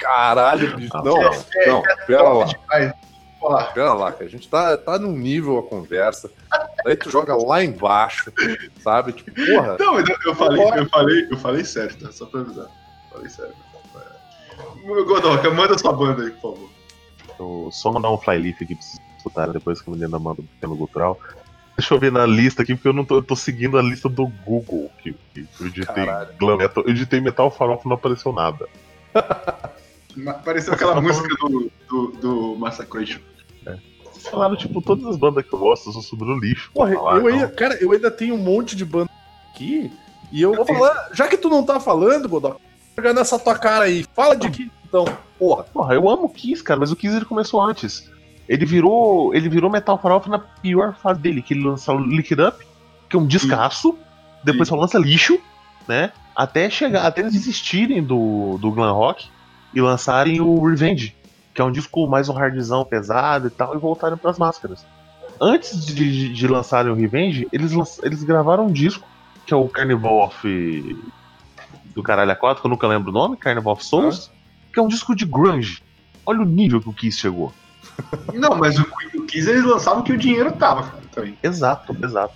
Caralho, bicho. Não, é, não, pera lá. Pera lá, que a gente tá, tá num nível a conversa. Daí tu joga lá embaixo, sabe? Tipo, porra. Não, eu, eu falei, eu falei, eu falei sério, tá? Só pra avisar. Falei sério. Godoka, manda sua banda aí, por favor. Eu só mandar um Flyleaf aqui pra vocês escutarem depois que a menina manda do tema cultural. Deixa eu ver na lista aqui, porque eu não tô, eu tô seguindo a lista do Google. Que, que eu digitei Caralho. glam metal, eu digitei metal farofa não apareceu nada. Pareceu aquela música do, do, do Massacration. Vocês falaram, tipo, todas as bandas que eu gosto, eu sou sobre o lixo. Porra, falar, eu ainda, cara, eu ainda tenho um monte de banda aqui. E eu vou falar, já que tu não tá falando, Godó, jogar nessa tua cara aí. Fala de que então, porra. Porra, eu amo o Kiss, cara, mas o Kiss ele começou antes. Ele virou. Ele virou Metal Farofa na pior fase dele, que ele lançou Lick It Up, que é um descasso, depois só lança lixo, né? Até chegar, até eles desistirem do, do glam rock e lançarem o Revenge, que é um disco mais um hardzão pesado e tal, e voltarem pras máscaras. Antes de, de, de lançarem o Revenge, eles, eles gravaram um disco, que é o Carnival of. Do Caralho A4, que eu nunca lembro o nome, Carnival of Souls, que é um disco de grunge. Olha o nível que o Kiss chegou. Não, mas o, o Kiss eles lançavam que o dinheiro tava, cara, também. Exato, exato.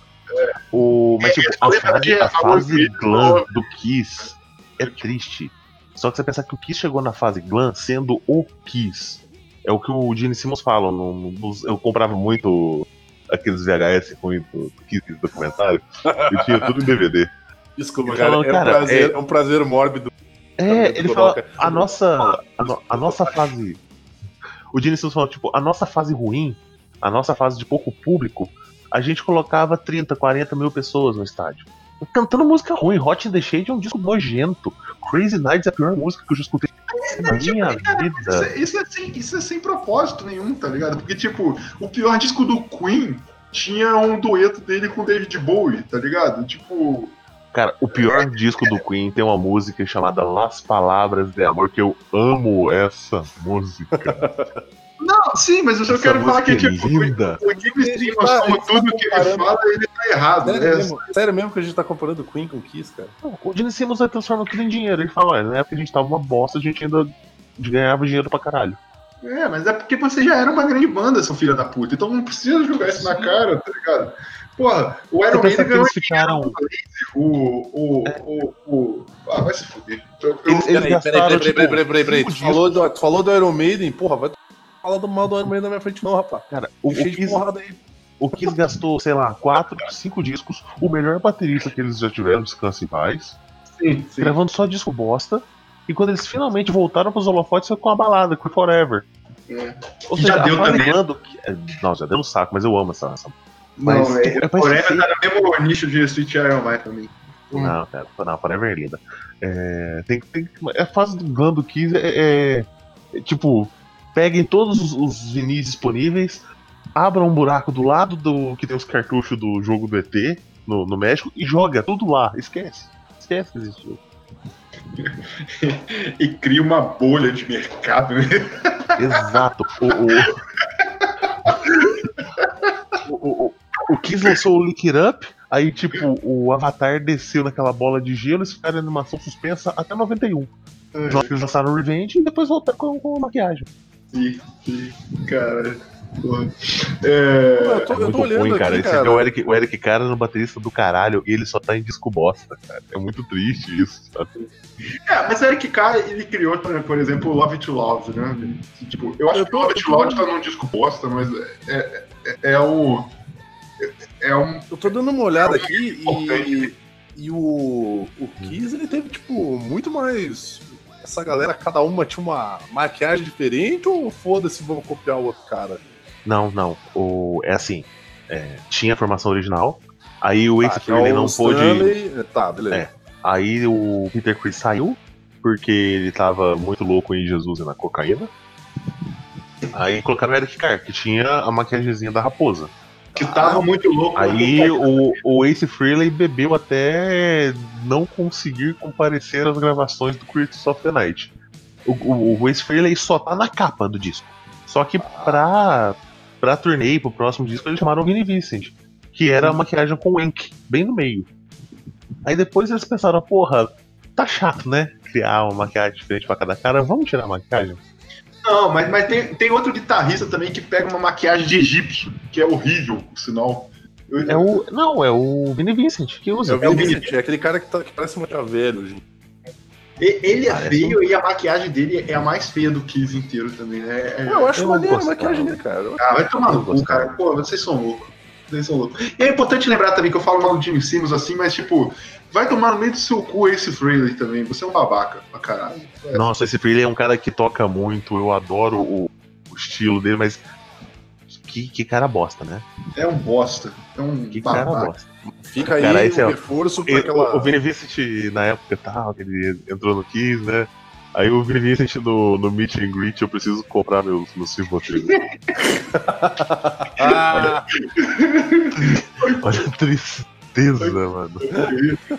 O, mas, tipo, É, a fase, a fase glam do Kiss é triste. Só que você pensar que o Kiss chegou na fase glam sendo o Kiss. É o que o Gene Simmons fala. no- no- eu comprava muito aqueles VHS ruins do, do Kiss documentário. Eu tinha tudo em DVD. Desculpa, cara. falou, é, um cara, prazer, é- é um prazer mórbido. É, ele do fala, a nossa, a, no- a nossa fase. O Gene Simmons fala, tipo, a nossa fase ruim, a nossa fase de pouco público, a gente colocava 30, 40 mil pessoas no estádio. Cantando música ruim, Hot in the Shade é um disco nojento. Crazy Nights é a pior música que eu já escutei na minha Isso vida. é, isso, é sem, isso é sem propósito nenhum, tá ligado? Porque, tipo, o pior disco do Queen tinha um dueto dele com o David Bowie, tá ligado? Tipo, Cara, o pior disco do Queen tem uma música chamada Las Palavras de Amor, que eu amo essa música. não, sim, mas eu só Essa quero falar que, é tipo, linda. o Ele Stream tá- assume ele tá tudo que ele comparando- fala, ele tá errado. Sério, né? mesmo, sério mesmo que a gente tá comparando Queen com Kiss, cara? Não, O Gene Simmons vai transformar tudo em dinheiro. Ele fala, na época a gente tava uma bosta, a gente ainda ganhava dinheiro pra caralho. É, mas é porque você já era uma grande banda, seu filho da puta. Então não precisa jogar isso na cara, tá ligado? Porra, o Iron que ganhou eles ficaram. o, o, o, o. Ah, vai se fuder. Eles, eles Peraí, peraí, gastaram, peraí, tipo, peraí, peraí, peraí, peraí. Tu cinco falou, do, tu falou do Iron Maiden, porra, vai falar do mal do Iron Maiden na minha frente, não, rapaz. Cara, o, o, Cheio de Kiss, porrada aí. o Kiss gastou, sei lá, 4, 5 discos, o melhor baterista que eles já tiveram, Descanse em Paz, Sim, sim. gravando só disco bosta. E quando eles finalmente voltaram pros holofotes, foi com a balada, com Forever. É. Ou Já seja, deu a fase também. Ki- é, Não, já deu no saco, mas eu amo essa. essa... Mas, Não, tipo, é, é esse- tá no mesmo nicho de Sweet Iron Man também. Hum. Não, cara, não, Forever é linda. É, tem, tem, a fase do glam do Kiss é, é- é, Tipo, peguem todos os, os vinis disponíveis, abram um buraco do lado do que tem os cartuchos do jogo do ET no, no México e joga tudo lá. Esquece. Esquece que existiu. E cria uma bolha de mercado, né? Exato. O, o, o, o, o Kiss lançou o Lick It Up, aí, tipo, o Avatar desceu naquela bola de gelo e eles ficaram em animação suspensa até 91. Só que eles lançaram o Revenge e depois voltaram com, com maquiagem. Sim, sim, cara. É, Eu tô, É eu tô olhando ruim, aqui, cara. cara. Esse aqui é o Eric, o Eric Cara no baterista do caralho e ele só tá em disco bosta, cara. É muito triste isso, sabe? É, mas Eric Carr, ele criou, por exemplo, Love to Love, né? Tipo, eu acho Eu que tô- Love eu to Love tá num disco bosta, mas é, é, é o. É, é um. Eu tô dando uma olhada aqui e, e o, o Kiss ele teve, tipo, muito mais essa galera, cada uma tinha uma maquiagem diferente ou foda-se, vamos copiar o outro cara? Não, não. O, é assim. é, tinha a formação original. Aí o Ace Tá, Frehley é o não pôde. Stanley- Tá, beleza. É. Aí o Peter Chris saiu, porque ele tava muito louco em Jesus e na cocaína. Aí colocaram o Eric Carr, que tinha a maquiagemzinha da raposa. Que tava muito louco. Aí o, o Ace Frehley bebeu até não conseguir comparecer às gravações do Critics of the Night. O, o, o Ace Frehley só tá na capa do disco. Só que pra, pra turnê, pro próximo disco, eles chamaram o Vinnie Vincent, que era a maquiagem com o Ink, bem no meio. Aí depois eles pensaram, porra, tá chato, né? Criar uma maquiagem diferente pra cada cara, vamos tirar a maquiagem? Não, mas, mas tem, tem outro guitarrista também que pega uma maquiagem de egípcio, que é horrível, por sinal. Eu- É o. Não, é o Vinnie Vincent que usa. É o É o Vini Vini. Vincent, é aquele cara que, tá- que parece muito velho. gente. Ele é Parece feio e a maquiagem dele é a mais feia do Kiss inteiro também, né? É- Eu acho maneiro a maquiagem dele, cara. Ah, vai tomar no cu, cara. Pô, vocês são loucos. Vocês são loucos. E é importante lembrar também que eu falo mal do Jimmy Simmons assim, mas tipo, vai tomar no meio do seu cu esse Frehley também. Você é um babaca pra caralho. Nossa, esse Frehley é um cara que toca muito, eu adoro o, o estilo dele, mas que, que cara bosta, né? É um bosta. É um Que cara babaca. bosta. Fica aí Cara, é o- reforço pra aquela. o, Vincent, na época tal, que ele entrou no Kiss, né? Aí o Vincent no, no Meet and Greet, eu preciso comprar meus, meus Rivotril. Ah, Olha a tristeza, mano.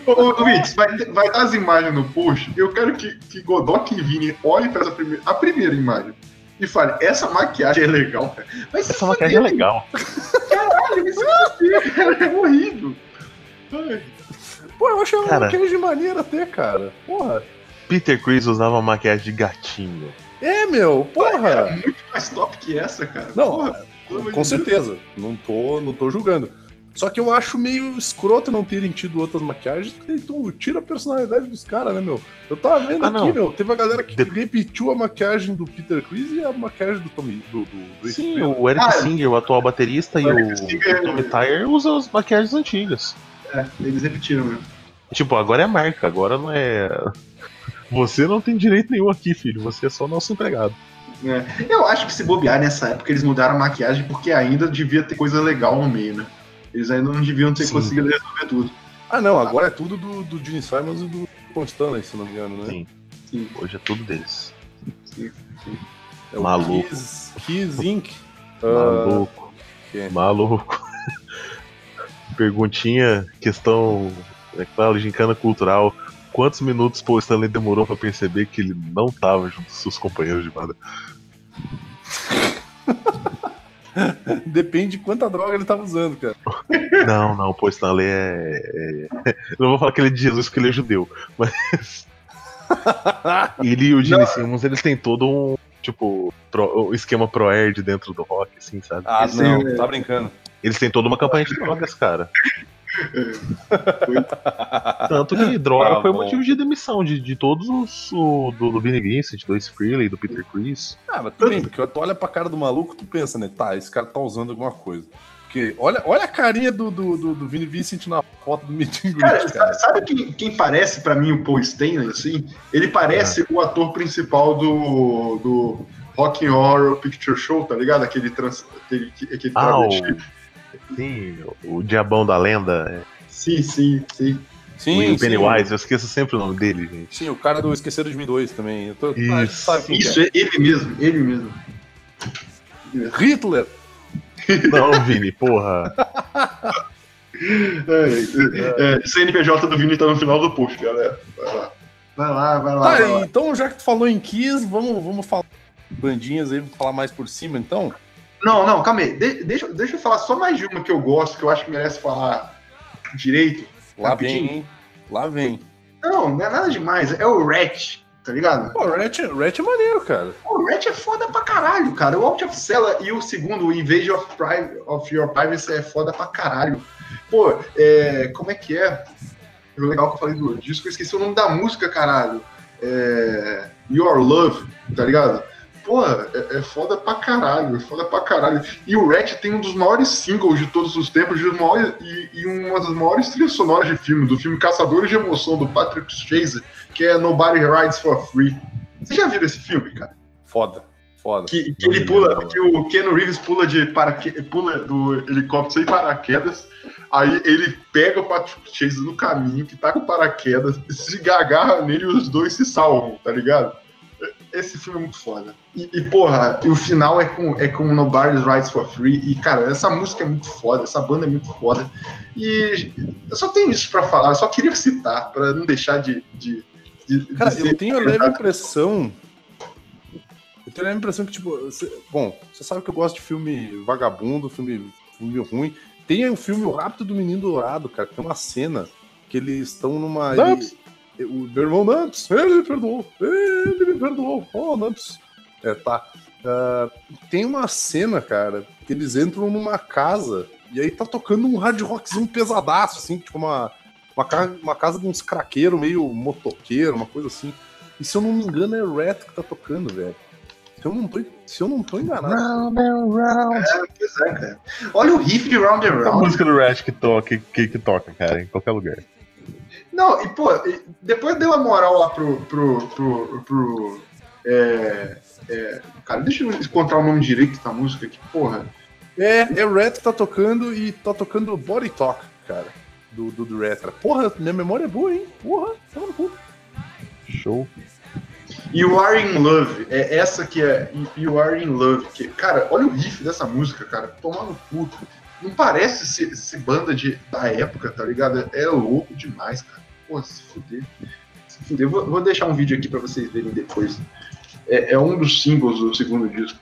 Ô, Wix, vai vai tá as imagens no post. Eu quero que, que Godok e Vini olhem para essa primeira, a primeira imagem e falem: essa maquiagem é legal, cara. Mas Essa maquiagem é legal. Caralho, isso é, é horrível. Ai. pô, eu achei uma Cara. maquiagem maneira até, cara. Porra. Peter Chris usava maquiagem de gatinho. É, meu, porra. Muito mais top que essa, cara. Não, Porra, Com certeza. Não tô, não tô julgando. Só que eu acho meio escroto não terem tido outras maquiagens, porque tu tira a personalidade dos caras, né, meu? Eu tava vendo Ah, aqui, não. meu, teve a galera que De- repetiu a maquiagem do Peter Chris e a maquiagem do Tommy. Do, do, do Sim, o Eric Ah, Singer, o atual baterista, e o o, Eric Singer- o Tommy Tyre usam as maquiagens antigas. É, eles repetiram mesmo. Tipo, agora é marca, agora não é. Você não tem direito nenhum aqui, filho. Você é só nosso empregado. É. Eu acho que se bobear nessa época eles mudaram a maquiagem porque ainda devia ter coisa legal no meio, né? Eles ainda não deviam ter Sim. conseguido resolver tudo. Ah, não, agora é tudo do, do Gene Simons e do Constanley, se não me engano, né? Sim. Sim. Hoje é tudo deles. É o Maluco. Kiss, Kiss Inc. Ah, Maluco. que- Maluco. Perguntinha, questão. É claro, gincana cultural. Quantos minutos Paul Stanley demorou pra perceber que ele não tava junto com seus companheiros de banda? Depende de quanta droga ele tava usando, cara. Não, não, Paul Stanley é. é- Eu não vou falar que ele é de Jesus, porque ele é judeu. Mas. ele e o Gene Simmons, eles têm todo um. Tipo, pro- um esquema pro-erd dentro do rock, assim, sabe? Ah, Esse não, é- tá brincando. Eles têm toda uma campanha de drogas, cara. Tanto que droga Tá foi o bom. motivo de demissão de, de todos os. O, do, do Vinnie Vincent, do Ace Frehley, do Peter Chris. Ah, mas tudo bem, porque tu olha pra cara do maluco, tu pensa, né? Tá, esse cara tá usando alguma coisa. Porque olha, olha a carinha do, do, do, do Vini Vincent na foto do Meet and Cara, cara. sa- sabe quem, quem parece pra mim o Paul Stanley, assim? Ele parece o ator principal do, do Rock and Horror Picture Show, tá ligado? Aquele, trans, aquele, aquele Ah, o. Sim, o Diabão da Lenda. é, Sim, sim, sim. Sim, o Pennywise, eu esqueço sempre o nome dele, gente. Sim, o cara do Esqueceram de Mim 2 também. Eu tô, Isso. Ah, sabe que Isso, é ele mesmo, ele mesmo. é. Hitler! Não, Vini, porra. É, é, CNPJ do Vini tá no final do post, galera. Vai lá. Vai lá, vai lá. Tá, vai lá. então já que tu falou em Kiss, vamos, vamos falar bandinhas aí, vamos falar mais por cima, então. Não, não, calma aí. De- deixa, deixa eu falar só mais de uma que eu gosto, que eu acho que merece falar direito. Lá Rapidinho. vem, hein? Lá vem. Não, não é nada demais. É o Rat, tá ligado? Pô, Ratch, Ratch é maneiro, cara. O Rat é foda pra caralho, cara. O Out of Cella e o segundo, o Invade of, Pri- of Your Privacy, é foda pra caralho. Pô, é, como é que é? O legal que eu falei do disco, eu esqueci o nome da música, caralho. É, Your Love, tá ligado? Porra, é, é foda pra caralho, é foda pra caralho. E o Rat tem um dos maiores singles de todos os tempos de maiores- e, e uma das maiores trilhas sonoras de filme, do filme Caçadores de Emoção, do Patrick Swayze, que é Nobody Rides for Free. Você já viu esse filme, cara? Foda, foda. Que, que ele pula, que o Keanu Reeves pula de paraque... pula do helicóptero sem paraquedas, aí ele pega o Patrick Chase no caminho, que tá com paraquedas, se agarra nele e os dois se salvam, tá ligado? Esse filme é muito foda. E, e, porra, e o final é com, é com Nobody's Rights for Free. E, cara, essa música é muito foda, essa banda é muito foda. E eu só tenho isso pra falar, eu só queria citar, pra não deixar de. de, de Cara, de eu tenho a leve impressão. Eu tenho a leve impressão que, tipo. você- bom, você sabe que eu gosto de filme vagabundo, filme, filme ruim. Tem o filme O Rápido do Menino Dourado, cara, que tem uma cena que eles estão numa. Ele- o meu irmão Namps, ele me perdoou, ele me perdoou, oh, Namps. É, tá. Ah, tem uma cena, cara, que eles entram numa casa e aí tá tocando um hard rockzinho pesadaço, assim, tipo uma, uma, ca- uma casa de uns craqueiros meio motoqueiro, uma coisa assim. E se eu não me engano, é Rat que tá tocando, velho. Se eu não tô, se eu não tô enganado. Round and round. Pois é, cara. Olha o riff de Round and A Round. música do Rat que toca, que, que toca, cara, em qualquer lugar. Não, e pô, depois deu a moral lá pro. pro. pro. pro é, é, cara, deixa eu encontrar o nome direito da música aqui, porra. É, é que tá tocando e tá tocando Body Talk, cara. Do, do, do. Porra, minha memória é boa, hein? Porra, tá no cu. Show. You Are in Love, é essa que é You Are in Love. Que, cara, olha o riff dessa música, cara. Tomar no cu. Não parece ser, ser banda de, da época, tá ligado? É louco demais, cara. Pô, se fuder. Se fuder. Vou, vou deixar um vídeo aqui pra vocês verem depois. É, é um dos singles do segundo disco.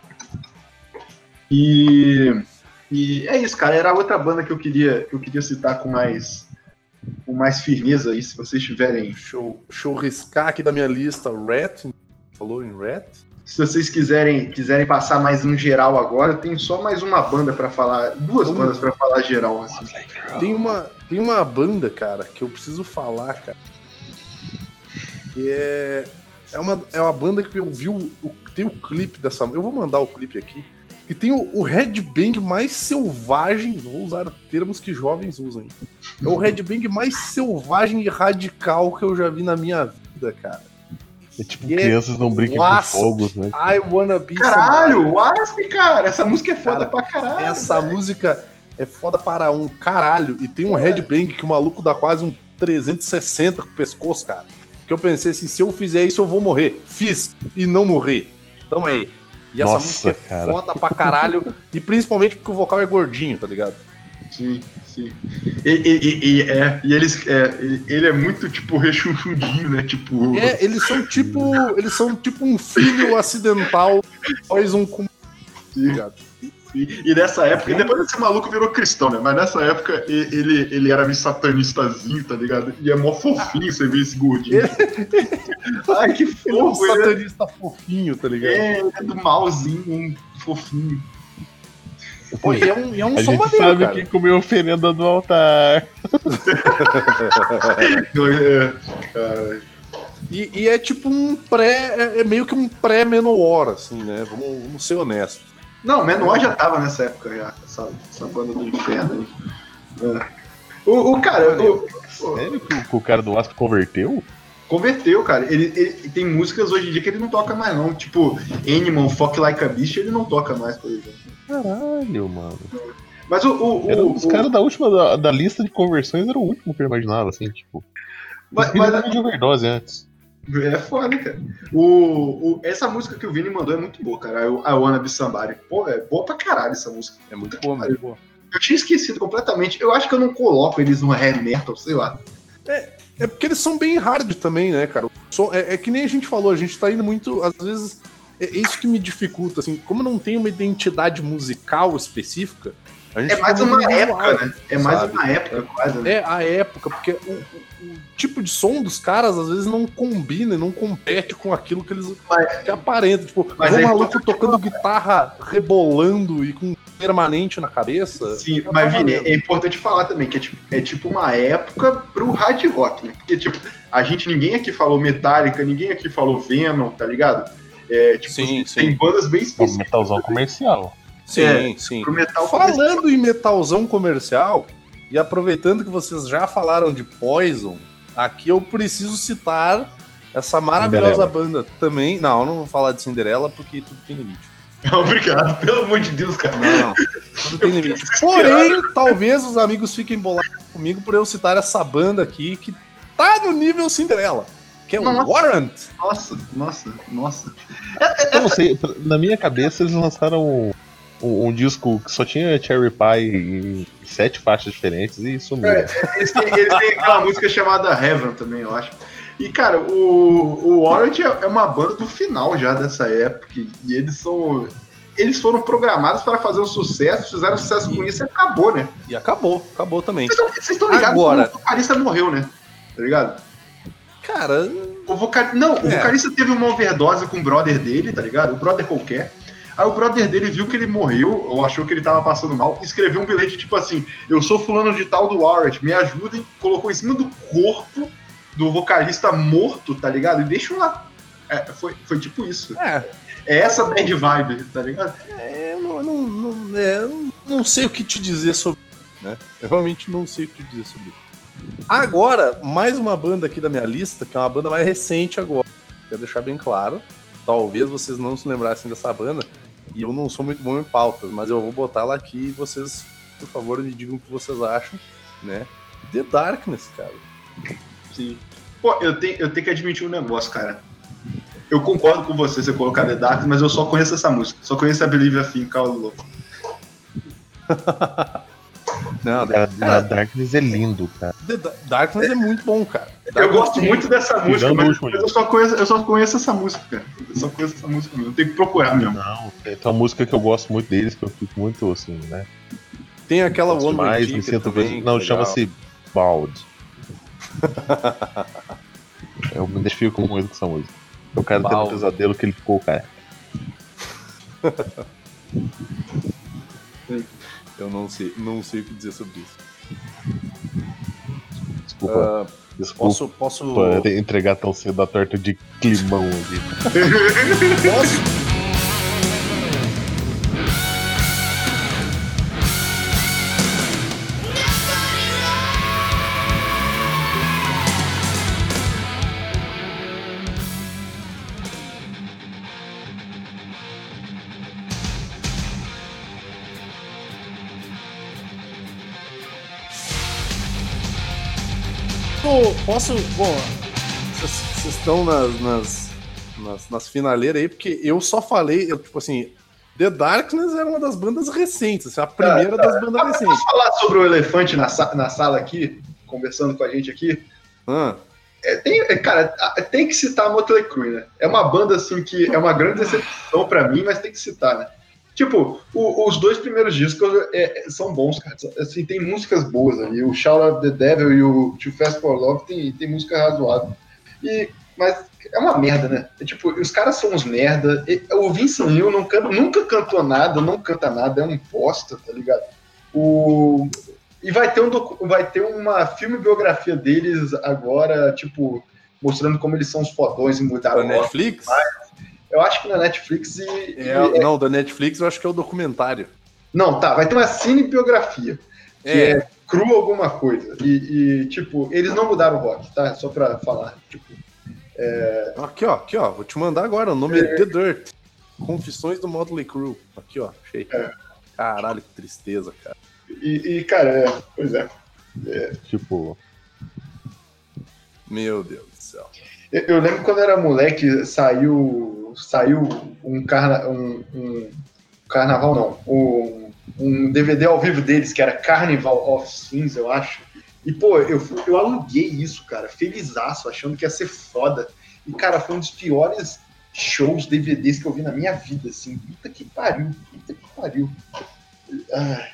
E, e é isso, cara. Era outra banda que eu queria, que eu queria citar com mais, com mais firmeza aí, se vocês tiverem deixa eu riscar aqui da minha lista Rat. Falou em Rat? Se vocês quiserem, quiserem passar mais um geral agora, tenho só mais uma banda pra falar, duas Vamos. bandas pra falar geral assim. Tem uma, tem uma banda, cara, que eu preciso falar, cara. Que é. É uma, é uma banda que eu vi o, o- tem o clipe dessa. Eu vou mandar o clipe aqui. E tem o, o headbang mais selvagem. Vou usar termos que jovens usam. É o headbang mais selvagem e radical que eu já vi na minha vida, cara. É tipo, é crianças não brincam com fogos, né? I wanna be Caralho, Wasp, cara, essa música é foda Cara, pra caralho. Essa velho. música é foda para um caralho. E tem um headbang que o maluco dá quase um 360 com o pescoço, cara. Que eu pensei assim, se eu fizer isso eu vou morrer. Fiz e não morri. Então aí. E essa Nossa, música é cara. foda pra caralho. e principalmente porque o vocal é gordinho, tá ligado? Sim, sim. E, e- e- é, e eles, é, ele é muito, tipo, rechonchudinho, né? Tipo. É, eles são tipo. Eles são tipo um filho acidental, após um com. ligado? E, e nessa época, e depois esse maluco virou cristão, né? Mas nessa época ele, ele era meio satanistazinho, tá ligado? E é mó fofinho você ver esse gordinho. Ai, que Ele é um fofo, ele é, satanista fofinho, tá ligado? é, ele é do malzinho, um fofinho. Pô, e é um, e é um A som gente maneiro, sabe cara. quem comeu oferenda do altar. Cara. E, e é tipo um pré. É, é meio que um pré-menor, assim, né? Vamos, vamos ser honestos. Não, Menor já tava nessa época já, essa, essa banda do inferno aí. É. O, o cara, o- Sério que o, que o cara do Wasp converteu? converteu, cara. Ele, ele- tem músicas hoje em dia que ele não toca mais, não. Tipo, Animal, Fuck Like a Beast, ele não toca mais, por exemplo. Caralho, mano. Mas o. o, o, um dos o- caras da última da, da lista de conversões, era o último que eu imaginava, assim, tipo. mas, Mas, mas- de overdose antes. é foda, cara. O, o- essa música que o Vini mandou é muito boa, cara. I Wanna Be Somebody. Pô, é boa pra caralho essa música. É muito bom, muito bom. Eu tinha esquecido completamente. Eu acho que eu não coloco eles no hair metal, sei lá. É porque eles são bem hard também, né, cara? Som- é, é que nem a gente falou, a gente tá indo muito. Às vezes. É é isso que me dificulta, assim, como não tem uma identidade musical específica, É mais uma época, né? É mais sabe? uma época, quase, né? É a época, porque o, o- tipo de som dos caras às vezes não combina e não compete com aquilo que eles Mas- que aparentam. Tipo, Mas um maluco tocando guitarra rebolando e com permanente na cabeça. Sim, Não mas tá Vini, é importante falar também que é tipo, é tipo uma época pro hard rock, né? Porque, tipo, a gente, ninguém aqui falou Metallica, ninguém aqui falou Venom, tá ligado? É, tipo, Sim, tem sim. bandas bem É um específicas. metalzão comercial. Sim, É, sim. Pro metal Falando em metalzão comercial, e aproveitando que vocês já falaram de Poison, aqui eu preciso citar essa maravilhosa Cinderela. banda também. Não, eu não vou falar de Cinderela porque tudo tem limite. Obrigado, pelo amor de Deus, cara. Não, não. Tudo tem limite. Porém, talvez os amigos fiquem bolados comigo por eu citar essa banda aqui que tá no nível Cinderela, que é o Nossa. Warrant. Nossa, nossa, nossa. Eu não sei, na minha cabeça eles lançaram um, um- um disco que só tinha Cherry Pie em sete faixas diferentes e sumiu. É, eles, têm, eles têm aquela música chamada Heaven também, eu acho. E, cara, o, o Warrant é é uma banda do final já dessa época. E eles são. Eles foram programados para fazer um sucesso, fizeram sucesso com isso e acabou, né? E acabou, acabou também. Vocês estão- Vocês estão ligados Agora- que o vocalista morreu, né? Tá ligado? Cara, O vocal... Não, o É. vocalista teve uma overdose com o brother dele, tá ligado? O brother qualquer. Aí o brother dele viu que ele morreu, ou achou que ele tava passando mal, e escreveu um bilhete tipo assim: Eu sou fulano de tal do Warrant, me ajudem. Colocou em cima do corpo do vocalista morto, tá ligado? E deixa lá. É, foi, foi tipo isso. é, É essa bad vibe, tá ligado? É, eu não, não, não, é, eu não- sei o que te dizer sobre né? Eu realmente não sei o que te dizer sobre isso. Agora, mais uma banda aqui da minha lista, que é uma banda mais recente agora. Quero deixar bem claro. Talvez vocês não se lembrassem dessa banda. E eu não sou muito bom em pautas, mas eu vou botar ela aqui e vocês, por favor, me digam o que vocês acham, né? The Darkness, cara. Sim. Pô, eu tenho, eu tenho que admitir um negócio, cara. Eu concordo com você, você colocar The Dark, mas eu só conheço essa música. Só conheço a Believe a Thing, Call Louco. Não, The, Cara, cara, Darkness é lindo, cara. The Da- Darkness é muito bom, cara. Eu Darkness gosto tem- muito dessa música, mas eu só, conheço, eu só conheço essa música, cara. Eu só conheço essa música mesmo. Eu tenho que procurar mesmo. Não, tem uma música que eu gosto muito deles, que eu fico muito assim, né? Tem aquela Gosto One mais, me sinto também, bem. Não, legal. chama-se Bald. eu me identifico muito com essa música. O cara tendo um pesadelo que ele ficou, cara. Eu não sei, não sei o que dizer sobre isso. Desculpa, Ah, desculpa. posso, posso, Pô, entregar tão cedo a torta de climão ali. posso, posso. Bom, vocês estão nas, nas, nas, nas finaleiras aí, porque eu só falei, eu, tipo assim, The Darkness era uma das bandas recentes, assim, a primeira das bandas Ah, recentes. Posso falar sobre o elefante na, na sala aqui, conversando com a gente aqui? Ah, É, tem, é, cara, tem que citar a Motley Crue, né? É uma banda, assim, que é uma grande decepção pra mim, mas tem que citar, né? Tipo, o- os dois primeiros discos é, é, são bons, cara. Assim, tem músicas boas ali. O Shout of the Devil e o Too Fast for Love tem, tem música razoável. E, mas é uma merda, né? É, tipo, os caras são uns merda. E, o Vince Neil não canta- nunca cantou nada, não canta nada, é um bosta, tá ligado? O, e vai ter, um, docu- vai ter uma filme biografia deles agora, tipo, mostrando como eles são os fodões e mudaram da o. Netflix? Eu acho que na Netflix e. É, e- não, da Netflix eu acho que é o documentário. Não, tá, vai ter uma cinebiografia. Que É. é, cru alguma coisa. E, e, tipo, eles não mudaram o rock, tá? Só pra falar. Tipo, Aqui, ó, aqui, ó, vou te mandar agora, o nome é The Dirt. Confissões do Motley Crue. Aqui, ó, achei. É. Caralho, que tristeza, cara. e, e, cara, é, pois é. Tipo, Meu Deus do céu. Eu, lembro quando eu era moleque, saiu. Saiu um, carna, um, um carnaval, não. Um, um DVD ao vivo deles, que era Carnival of Sins, eu acho. E, pô, eu, eu aluguei isso, cara, felizaço, achando que ia ser foda. E, cara, foi um dos piores shows, DVDs que eu vi na minha vida, assim. Puta que pariu, puta que pariu. É,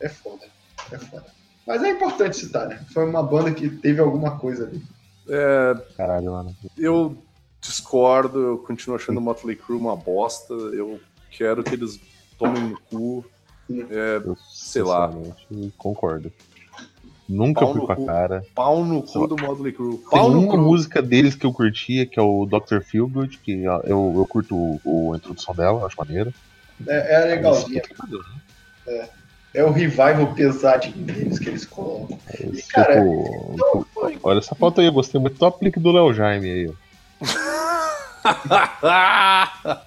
é foda, é foda. Mas é importante citar, né? Foi uma banda que teve alguma coisa ali. É, caralho, mano. eu discordo, eu continuo achando o Motley Crue uma bosta. Eu quero que eles tomem no cu. É, Eu, Sei lá. Concordo. Nunca Pau fui com a cara. Pau no cu do Motley Crue. Tem Pau no uma cu. música deles que eu curtia, que é o Dr. Feelgood, que eu, eu curto o, o- a introdução dela, acho maneiro. É, é legalzinho. É o revival pesadinho deles que eles colocam. E, cara, Tipo, então, foi- olha essa foto aí, eu gostei muito do aplique do Léo Jaime aí. ó.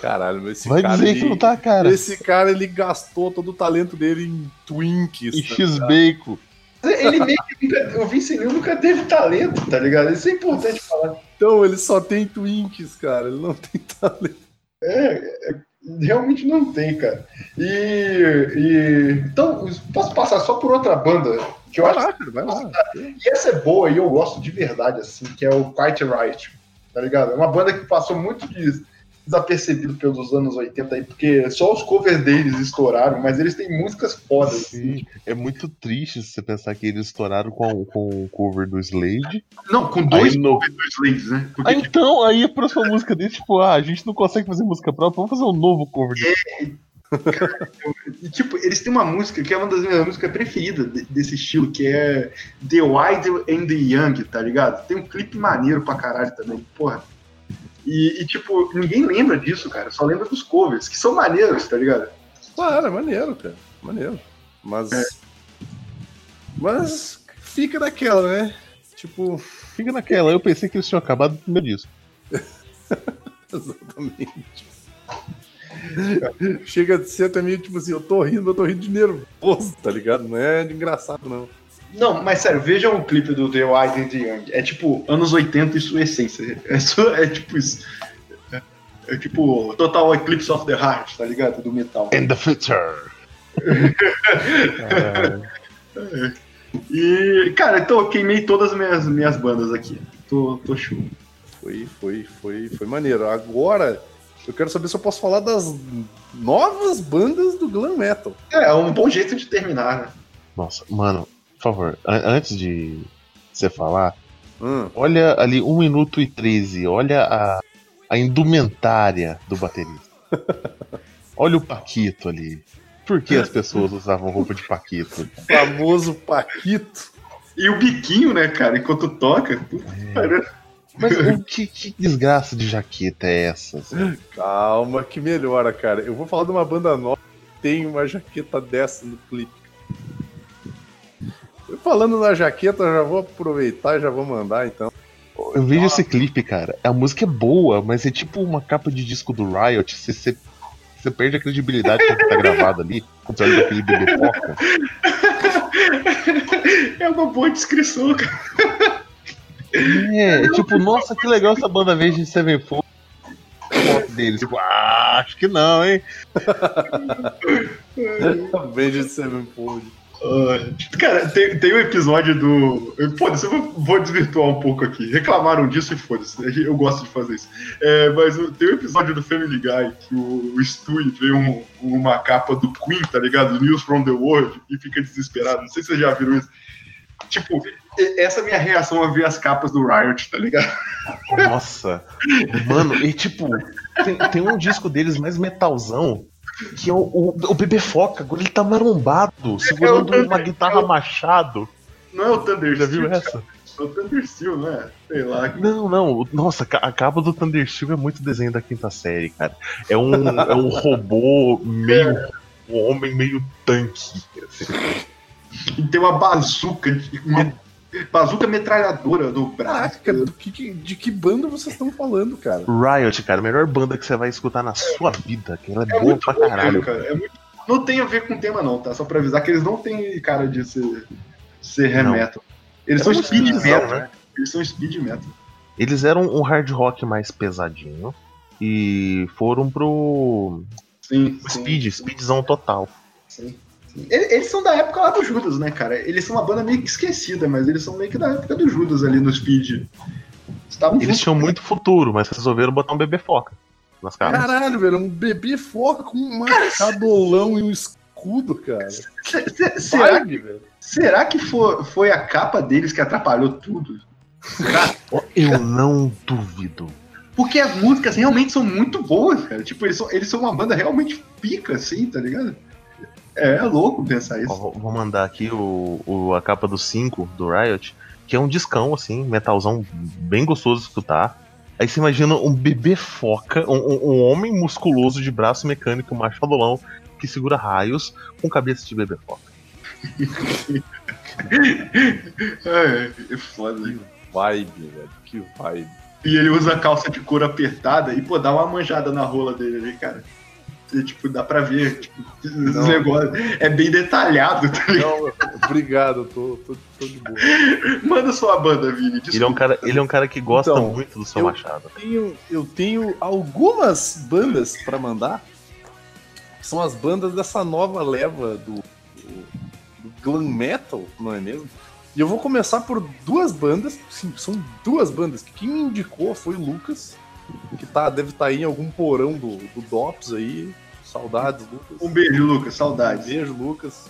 Caralho, mas esse Vai cara. dizer ele- que não tá, cara. Esse cara, ele gastou todo o talento dele em Twinkies. E tá X-Bacon. Ele meio que nunca, o nunca teve talento, tá ligado? Isso é importante falar. Então, ele só tem Twinkies, cara. Ele não tem talento. É, é, realmente não tem, cara. E, e- então, posso passar só por outra banda que eu Vai acho lá, cara, vai lá. e essa é boa e eu gosto de verdade assim, que é o Quiet Riot, tá ligado? É uma banda que passou muito de- desapercebido pelos anos 80 aí, porque só os covers deles estouraram, mas eles têm músicas fodas. assim. Sim, é muito triste você pensar que eles estouraram com, com o cover do Slade. Não, com dois Aí no- covers dos Slaves, né? Porque, Ah, então, aí a próxima música deles, tipo, ah, a gente não consegue fazer música própria, vamos fazer um novo cover. de- E, tipo, eles têm uma música que é uma das minhas músicas preferidas de- desse estilo, que é The Wild and the Young, tá ligado? Tem um clipe maneiro pra caralho também, porra. E, e, tipo, ninguém lembra disso, cara. Só lembra dos covers, que são maneiros, tá ligado? Claro, é maneiro, cara. Maneiro. Mas. É. Mas fica naquela, né? Tipo, Fica naquela, eu pensei que eles tinham acabado no primeiro disco. exatamente. Chega a ser meio tipo assim, eu tô rindo, eu tô rindo de nervoso, tá ligado? Não é de engraçado, não. Não, mas sério, vejam o clipe do The Wild and the Young. É tipo anos 80 e sua essência. É, só- é tipo isso. É, é tipo Total Eclipse of the Heart, tá ligado? Do metal. And the Future. Ah, E, cara, então eu queimei todas as minhas, minhas bandas aqui. Tô, tô show. Foi, foi, foi, foi maneiro. Agora, eu quero saber se eu posso falar das novas bandas do glam metal. É, é um bom jeito de terminar, né? Nossa, mano, por favor, an- antes de você falar, Hum, olha ali 1 minuto e 13, olha a, a indumentária do baterista. Olha o Paquito ali. Por que as pessoas usavam roupa de Paquito? famoso Paquito. E o biquinho, né, cara, enquanto toca. pariu. Mas o que, que desgraça de jaqueta é essa? assim? Calma que melhora, cara. Eu vou falar de uma banda nova que tem uma jaqueta dessa no clipe. Falando na jaqueta, eu já vou aproveitar e já vou mandar então. Eu vejo esse clipe, cara. A música é boa, mas é tipo uma capa de disco do Riot. Você, você, você perde a credibilidade com o que tá gravado ali. Olha daquele bebê foca. É uma boa descrição, cara. É, tipo, nossa, que legal essa banda verde de Sevenfold. Foto deles, tipo, ah, acho que não, hein? Beijo de Sevenfold. Cara, tem, tem um episódio do. Foda-se, eu vou, desvirtuar um pouco aqui. Reclamaram disso e foda-se. Eu gosto de fazer isso. É, mas tem um episódio do Family Guy que o, o Stewie vê um- uma capa do Queen, tá ligado? News from the World, e fica desesperado. Não sei se vocês já viram isso. Tipo, essa é a minha reação a ver as capas do Riot, tá ligado? Nossa. Mano, e tipo, tem, tem um disco deles mais metalzão. Que é o, o, o bebê foca, agora ele tá marombado, segurando É o- uma guitarra machado. Não é o Thunder Já viu Steel, essa? É o Thunder Steel, né? Sei lá. Não, não. Nossa, a capa do Thundersteel é muito desenho da quinta série, cara. É um, é um robô meio. Um homem meio tanque. assim. E tem uma bazuca, de- uma bazuca metralhadora no braço. Caraca, do que, de que banda vocês estão falando, cara? Riot, cara, a melhor banda que você vai escutar na sua vida. Que ela é, É boa muito pra bom caralho. cara. É muito- Não tem a ver com o tema, não, tá? Só pra avisar que eles não têm cara de ser, ser metal. Eles É são speed metal. né? Eles são speed metal. Eles eram um hard rock mais pesadinho. E foram pro Sim, sim, Speed, Speedzão total. sim, sim. Eles, são da época lá do Judas, né, cara? Eles são uma banda meio que esquecida, mas eles são meio que da época do Judas ali no Speed. Estavam Eles juntos. tinham muito futuro, mas resolveram botar um bebê foca nas caras. Caralho, velho, um bebê foca com um machadolão e um escudo, cara. Se- se- Será, velho. será que foi, a capa deles que atrapalhou tudo? Eu não duvido. Porque as músicas realmente são muito boas, cara. Tipo, eles são, eles são uma banda realmente pica, assim, tá ligado? É, é louco pensar Ó, isso. vou- vou mandar aqui o, o- a capa do 5 do Riot, que é um discão, assim, metalzão bem gostoso de escutar. Aí você imagina um bebê foca, um, um- um homem musculoso de braço mecânico, machadolão, que segura raios com cabeça de bebê foca. É, é foda. Que vibe, velho. Que vibe. E ele usa a calça de couro apertada e, pô, dá uma manjada na rola dele ali, cara. E, tipo, dá pra ver, tipo, esse Não. negócio é bem detalhado, tá ligado? Não, obrigado, eu tô, tô, tô de boa. Manda sua banda, Vini. Ele é um cara, ele é um cara que gosta Então, muito do seu eu- machado. Eu tenho, eu tenho algumas bandas pra mandar. que São as bandas dessa nova leva do, do, do glam metal, não é mesmo? E eu vou começar por duas bandas. Sim, são duas bandas. que Quem me indicou foi o Lucas, que tá, deve estar aí em algum porão do, do DOPS aí. Saudades, Lucas. Um beijo, Lucas. Saudades. Beijo, Lucas.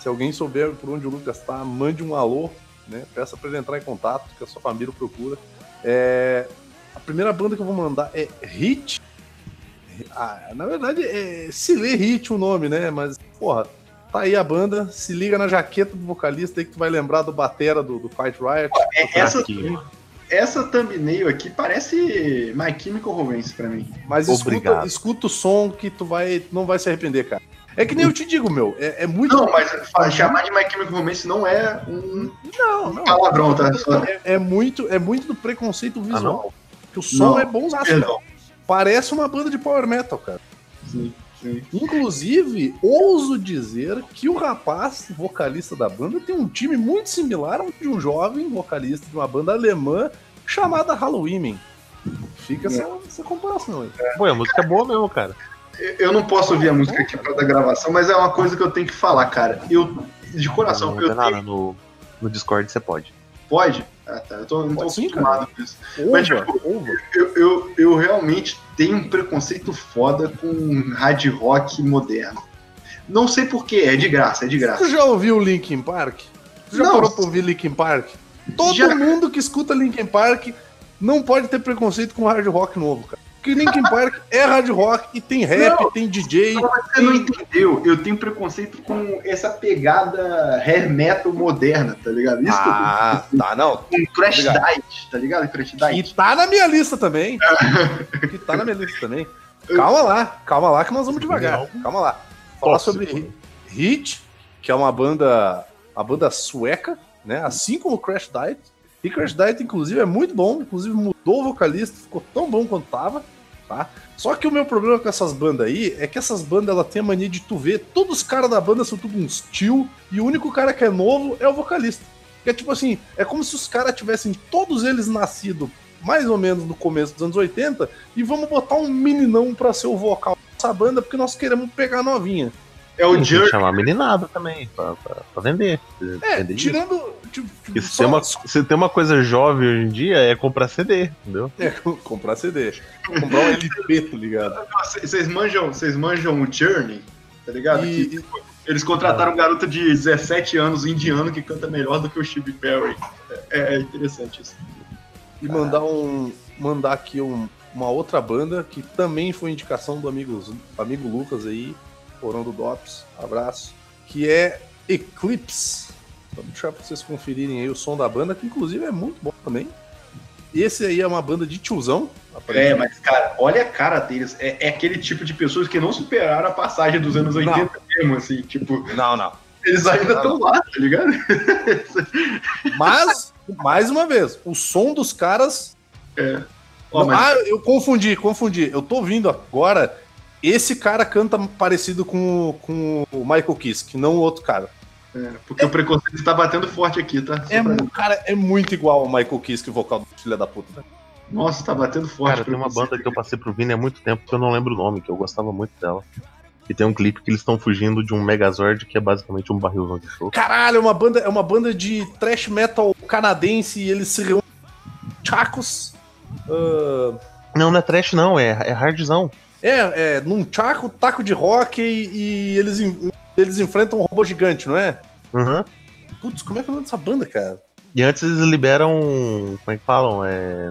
Se alguém souber por onde o Lucas tá, mande um alô, né? Peça pra ele entrar em contato, que a sua família o procura. É, A primeira banda que eu vou mandar é Hit. Ah, na verdade, é... se lê Hit o nome, né? Mas, porra, tá aí a banda. Se liga na jaqueta do vocalista aí que tu vai lembrar do batera do, do Fight Riot. É, essa. Essa thumbnail aqui parece My Chemical Romance pra mim. Mas escuta, escuta o som que tu vai, não vai se arrepender, cara. É que nem eu te digo, meu. É, é muito. Não, mas chamar de My Chemical Romance não é um não, não. palavrão, tá? É, é muito, é muito do preconceito visual. que o som Não, é bonzaço. Parece uma banda de power metal, cara. Sim, sim. Inclusive, ouso dizer que o rapaz, vocalista da banda, tem um time muito similar ao de um jovem vocalista de uma banda alemã chamada Halloween. Fica essa, essa comparação aí. Pô, a música é boa mesmo, cara. Eu não posso ouvir a música aqui pra dar gravação, mas é uma coisa que eu tenho que falar, cara. Eu, de coração, não eu tem tenho... nada no, no Discord, você pode. Pode? Ah, tá. Eu tô, eu não tô sim, acostumado com isso. Ova, Mas, tipo. Eu, eu, eu realmente tenho um preconceito foda com hard rock moderno. Não sei porquê, é de graça, é de graça. Tu já ouviu Linkin Park? Tu já Não. parou pra ouvir Linkin Park? Todo Já. mundo que escuta Linkin Park não pode ter preconceito com hard rock novo, cara. Porque Linkin Park é hard rock e tem rap, Não. tem DJ. Não, mas Você não entendeu? Eu tenho preconceito com essa pegada hair metal moderna, tá ligado? Isso Ah, tá, não. que eu tô com Crash. Diet, tá ligado? Crash Diet. E tá na minha lista também. que tá na minha lista também. Calma lá, calma lá que nós vamos devagar. Calma lá. Falar Posso, sobre. Hit, que é uma banda, uma banda sueca, né? Assim como Crash Diet. E Crash Diet, inclusive, é muito bom. Inclusive, mudou o vocalista, ficou tão bom quanto tava, tá? Só que o meu problema com essas bandas aí é que essas bandas ela tem a mania de tu ver, todos os caras da banda são tudo uns tio, e o único cara que é novo é o vocalista. Que é tipo assim, é como se os caras tivessem todos eles nascido mais ou menos no começo dos anos 80 e vamos botar um meninão pra ser o vocal dessa banda porque nós queremos pegar novinha. É o Jerk. chamar a meninada também, pra, pra, pra vender. É, Vender tirando. Tipo, se, só- tem uma, se tem uma coisa jovem hoje em dia, é comprar CD, entendeu? É, comprar CD. Comprar um LP, tá ligado? Vocês manjam, vocês manjam o Journey, tá ligado? E- Que eles contrataram um garoto de 17 anos indiano que canta melhor do que o Steve Perry. É, é interessante isso. E mandar um. Mandar aqui um- uma outra banda que também foi indicação do amigo, amigo Lucas aí, Porão do Dops, abraço. Que é Eclipse. Vou deixar pra vocês conferirem aí o som da banda, que inclusive é muito bom também. Esse aí é uma banda de tiozão. É, mas, cara, olha a cara deles. É, é aquele tipo de pessoas que não superaram a passagem dos anos 80 mesmo, assim. Tipo, Não, não. eles ainda estão lá, tá ligado? Mas, mais uma vez, o som dos caras. Ó, Não, mas- Ah, eu confundi, confundi. Eu tô ouvindo agora. Esse cara canta parecido com, o- com o Michael Kiske, não o outro cara. é, porque o preconceito tá batendo forte aqui, tá? Só É, pra- cara, é muito igual ao Michael Kiske, vocal do filho da puta. né? Nossa, tá batendo forte. Cara, o tem uma banda que eu passei pro Vini há muito tempo que eu não lembro o nome, que eu gostava muito dela. E tem um clipe que eles estão fugindo de um Megazord que é basicamente um barrilzão de show. Caralho, é uma banda, é uma banda de thrash metal canadense e eles se reúnem. Chacos. ah, Não, não é trash, não, é, é hardzão. É, é, num chaco, taco de rock e, e eles, eles enfrentam um robô gigante, não é? Uhum. Putz, como é que é o nome dessa banda, cara? E antes eles liberam. Como é que falam? É.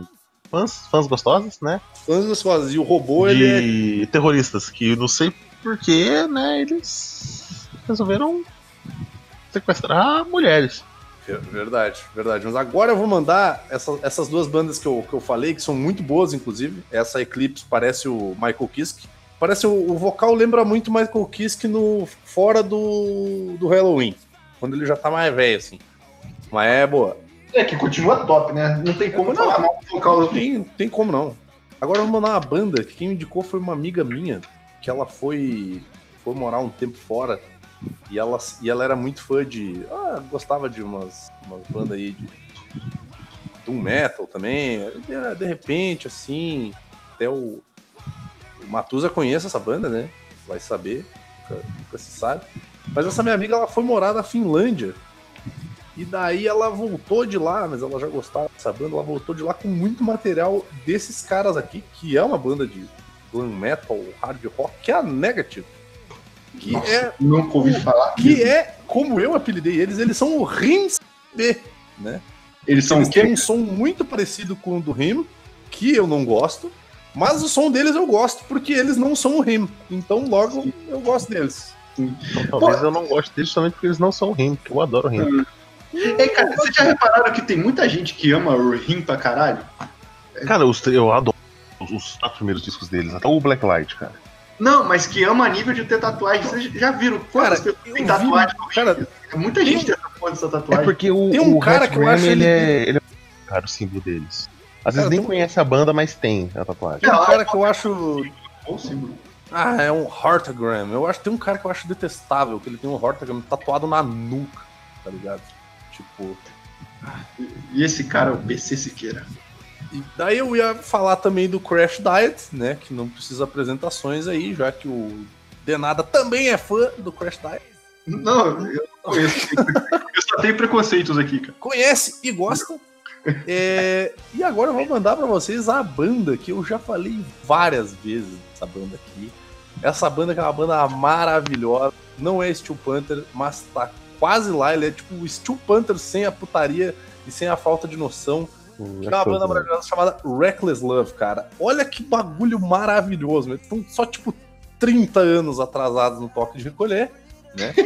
fãs, fãs gostosas, né? Fãs gostosos. E o robô, ele é de terroristas, que não sei porquê, né? Eles resolveram sequestrar mulheres. Ver- Verdade, verdade. Mas agora eu vou mandar essa- essas duas bandas que eu, que eu falei, que são muito boas, inclusive. Essa Eclipse parece o Michael Kiske. Parece o, o vocal lembra muito Michael Kiske no fora do, do Halloween, quando ele já tá mais velho, assim. Mas é boa. É que continua top, né? Não tem como Não. vocal. Não tem, não tem como não. Agora eu vou mandar uma banda que quem me indicou foi uma amiga minha, que ela foi, foi morar um tempo fora. E ela, e ela era muito fã de. Ah, gostava de umas, umas bandas aí de. Doom Metal também. De, de repente, assim. Até o. O Matusa conhece essa banda, né? Vai saber. Nunca, nunca se sabe. Mas essa minha amiga ela foi morar na Finlândia. E daí ela voltou de lá, mas ela já gostava dessa banda, ela voltou de lá com muito material desses caras aqui, que é uma banda de glam metal, hard rock, que é a Negative. Que Nossa, é Nunca ouvi falar. que é, como eu apelidei eles, eles são o Rims B, né? Eles são Eles o têm um som muito parecido com o do Rim, que eu não gosto, mas o som deles eu gosto, porque eles não são o Rim. Então Logo eu gosto deles. Então, talvez eu não goste deles justamente porque eles não são rim, porque eu adoro rim. Ei, cara, vocês já repararam que tem muita gente que ama o Rim pra caralho? Cara, os, eu adoro os, os quatro primeiros discos deles, até o Blacklight, cara. Não, mas que ama a nível de ter tatuagem. Vocês já viram quantas Cara, pessoas eu têm vi- tatuagem Rim? cara, Muita gente tem essa É tatuagem. porque o, Tem um o cara Hat que eu Ram, acho ele, ele- é, ele é cara, o símbolo deles. Às vezes Cara, nem tem conhece a banda, mas tem a tatuagem. tem um cara que eu acho Qual o símbolo? Ah, é um Hortogram. Eu acho que tem um cara que eu acho detestável, que ele tem um Hortogram tatuado na nuca, tá ligado? Tipo. E esse cara é o BC Siqueira. E daí eu ia falar também do Crash Diet, né? Que não precisa apresentações aí, já que o Denada também é fã do Crash Diet. Não, eu não conheço. eu só tenho preconceitos aqui, cara. Conhece e gosta. É, e agora eu vou mandar pra vocês a banda que eu já falei várias vezes dessa banda aqui. Essa banda que é uma banda maravilhosa. Não é Steel Panther, mas tá quase lá. Ele é tipo o Steel Panther sem a putaria e sem a falta de noção. Que é uma banda maravilhosa chamada Reckless Love, cara. Olha que bagulho maravilhoso. Eles estão só tipo 30 anos atrasados no toque de recolher, né?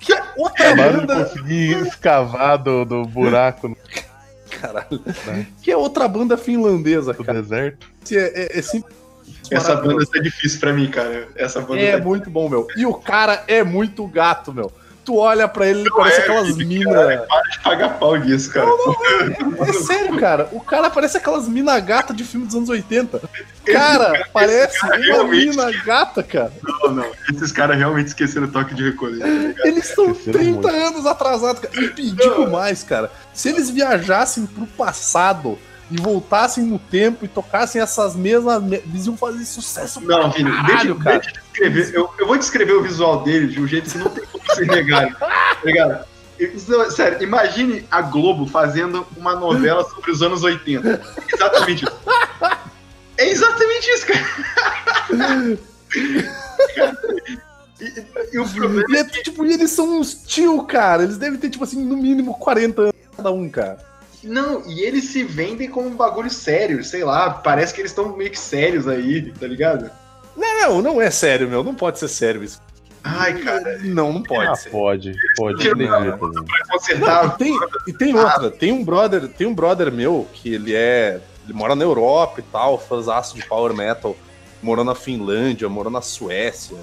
que, é outra Acabaram banda. conseguir escavar do, do buraco Caralho. Que é outra banda finlandesa, cara. deserto. É, é, é Essa banda tá difícil pra mim, cara. Essa banda É tá muito bom, meu. E o cara é muito gato, meu. Tu olha pra ele, ele Não parece é, aquelas filho, minas. Para de pagar pau disso, cara. É sério, cara. O cara parece aquelas mina gata de filme dos anos 80. Cara, parece cara uma realmente- mina gata, cara. Não, não. Esses caras realmente esqueceram o toque de recolher. tá? Eles estão Esqueceram 30 muito. anos atrasados, cara. E digo mais, cara. Se eles viajassem pro passado e voltassem no tempo e tocassem essas mesmas. me- Eles iam fazer sucesso Não, Vini, caralho, deixa, cara. deixa eu descrever. Eu, eu vou descrever o visual dele de um jeito que não tem ligado? Isso, Sério, imagine a Globo fazendo uma novela sobre os anos 80. Exatamente isso. É exatamente isso, cara. Cara, E, e o problema E, é, tipo, e eles são uns tio, cara. Eles devem ter, tipo assim, no mínimo 40 anos cada um, cara. Não, e eles se vendem como um bagulho sério, sei lá, parece que eles estão meio que sérios aí, tá ligado? Não, não é sério, meu. Não pode ser sério isso. Ai, cara, Não, não pode Ah, ser. pode, pode. Também. pra Não, consertar. e tem, e tem outra, tem um brother, tem um brother meu que ele é. Ele mora na Europa e tal, faz aço de power metal, morou na Finlândia, morou na Suécia.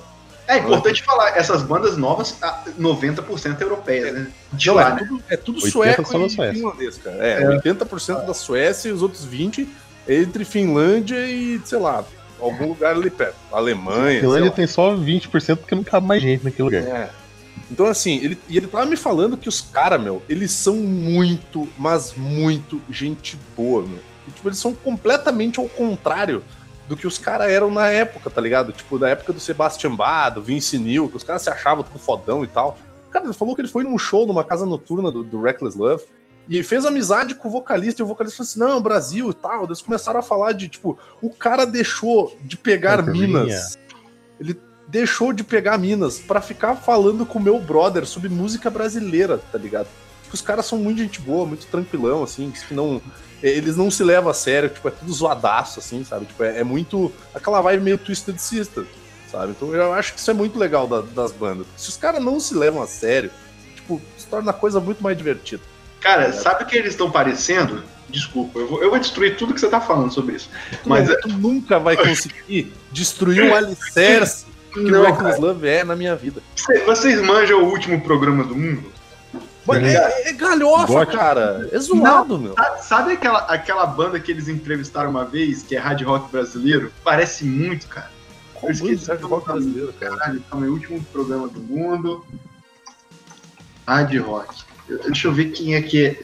É importante falar, essas bandas novas, ah, 90% europeias, né? De Não, lá, é né? tudo, é tudo 80 sueco e finlandês, cara. É, 80% da Suécia e os outros 20% é entre Finlândia e, sei lá, algum lugar ali perto. Alemanha. A Finlândia tem só 20% porque não cabe mais gente naquele lugar. É. Então, assim, ele, e ele tava me falando que os caras, meu, eles são muito, mas muito gente boa, meu. E, tipo, eles são completamente ao contrário do que os caras eram na época, tá ligado? Tipo, da época do Sebastian Bach, do Vince Neil, que os caras se achavam tudo fodão e tal. Cara, ele falou que ele foi num show numa casa noturna do, do Reckless Love e fez amizade com o vocalista, e o vocalista falou assim: não, Brasil e tal. Eles começaram a falar de, tipo, o cara deixou de pegar minas. Ele deixou de pegar minas pra ficar falando com o meu brother sobre música brasileira, tá ligado? que os caras são muito gente boa, muito tranquilão, assim, que não. Eles não se levam a sério, tipo, é tudo zoadaço, assim, sabe? Tipo, é, é muito. aquela vibe meio Twisted Sister, sabe? Então eu acho que isso é muito legal da- das bandas. Se os caras não se levam a sério, tipo, se torna a coisa muito mais divertida. Cara, sabe o que eles estão parecendo? Desculpa, eu vou, eu vou destruir tudo que você tá falando sobre isso. Mas não- é- tu nunca vai conseguir destruir o alicerce que o Não, Reckless Love é na minha vida. Cê- Vocês manjam o último programa do mundo? É, é galhofa, Gótico. cara. É zoado, meu. Sa- Sabe aquela, aquela banda que eles entrevistaram uma vez, que é hard rock brasileiro? Parece muito, cara. Qual eu esqueci o rock brasileiro, cara? Caralho, calma aí, último programa do mundo. Hard rock. Deixa eu ver quem é que é.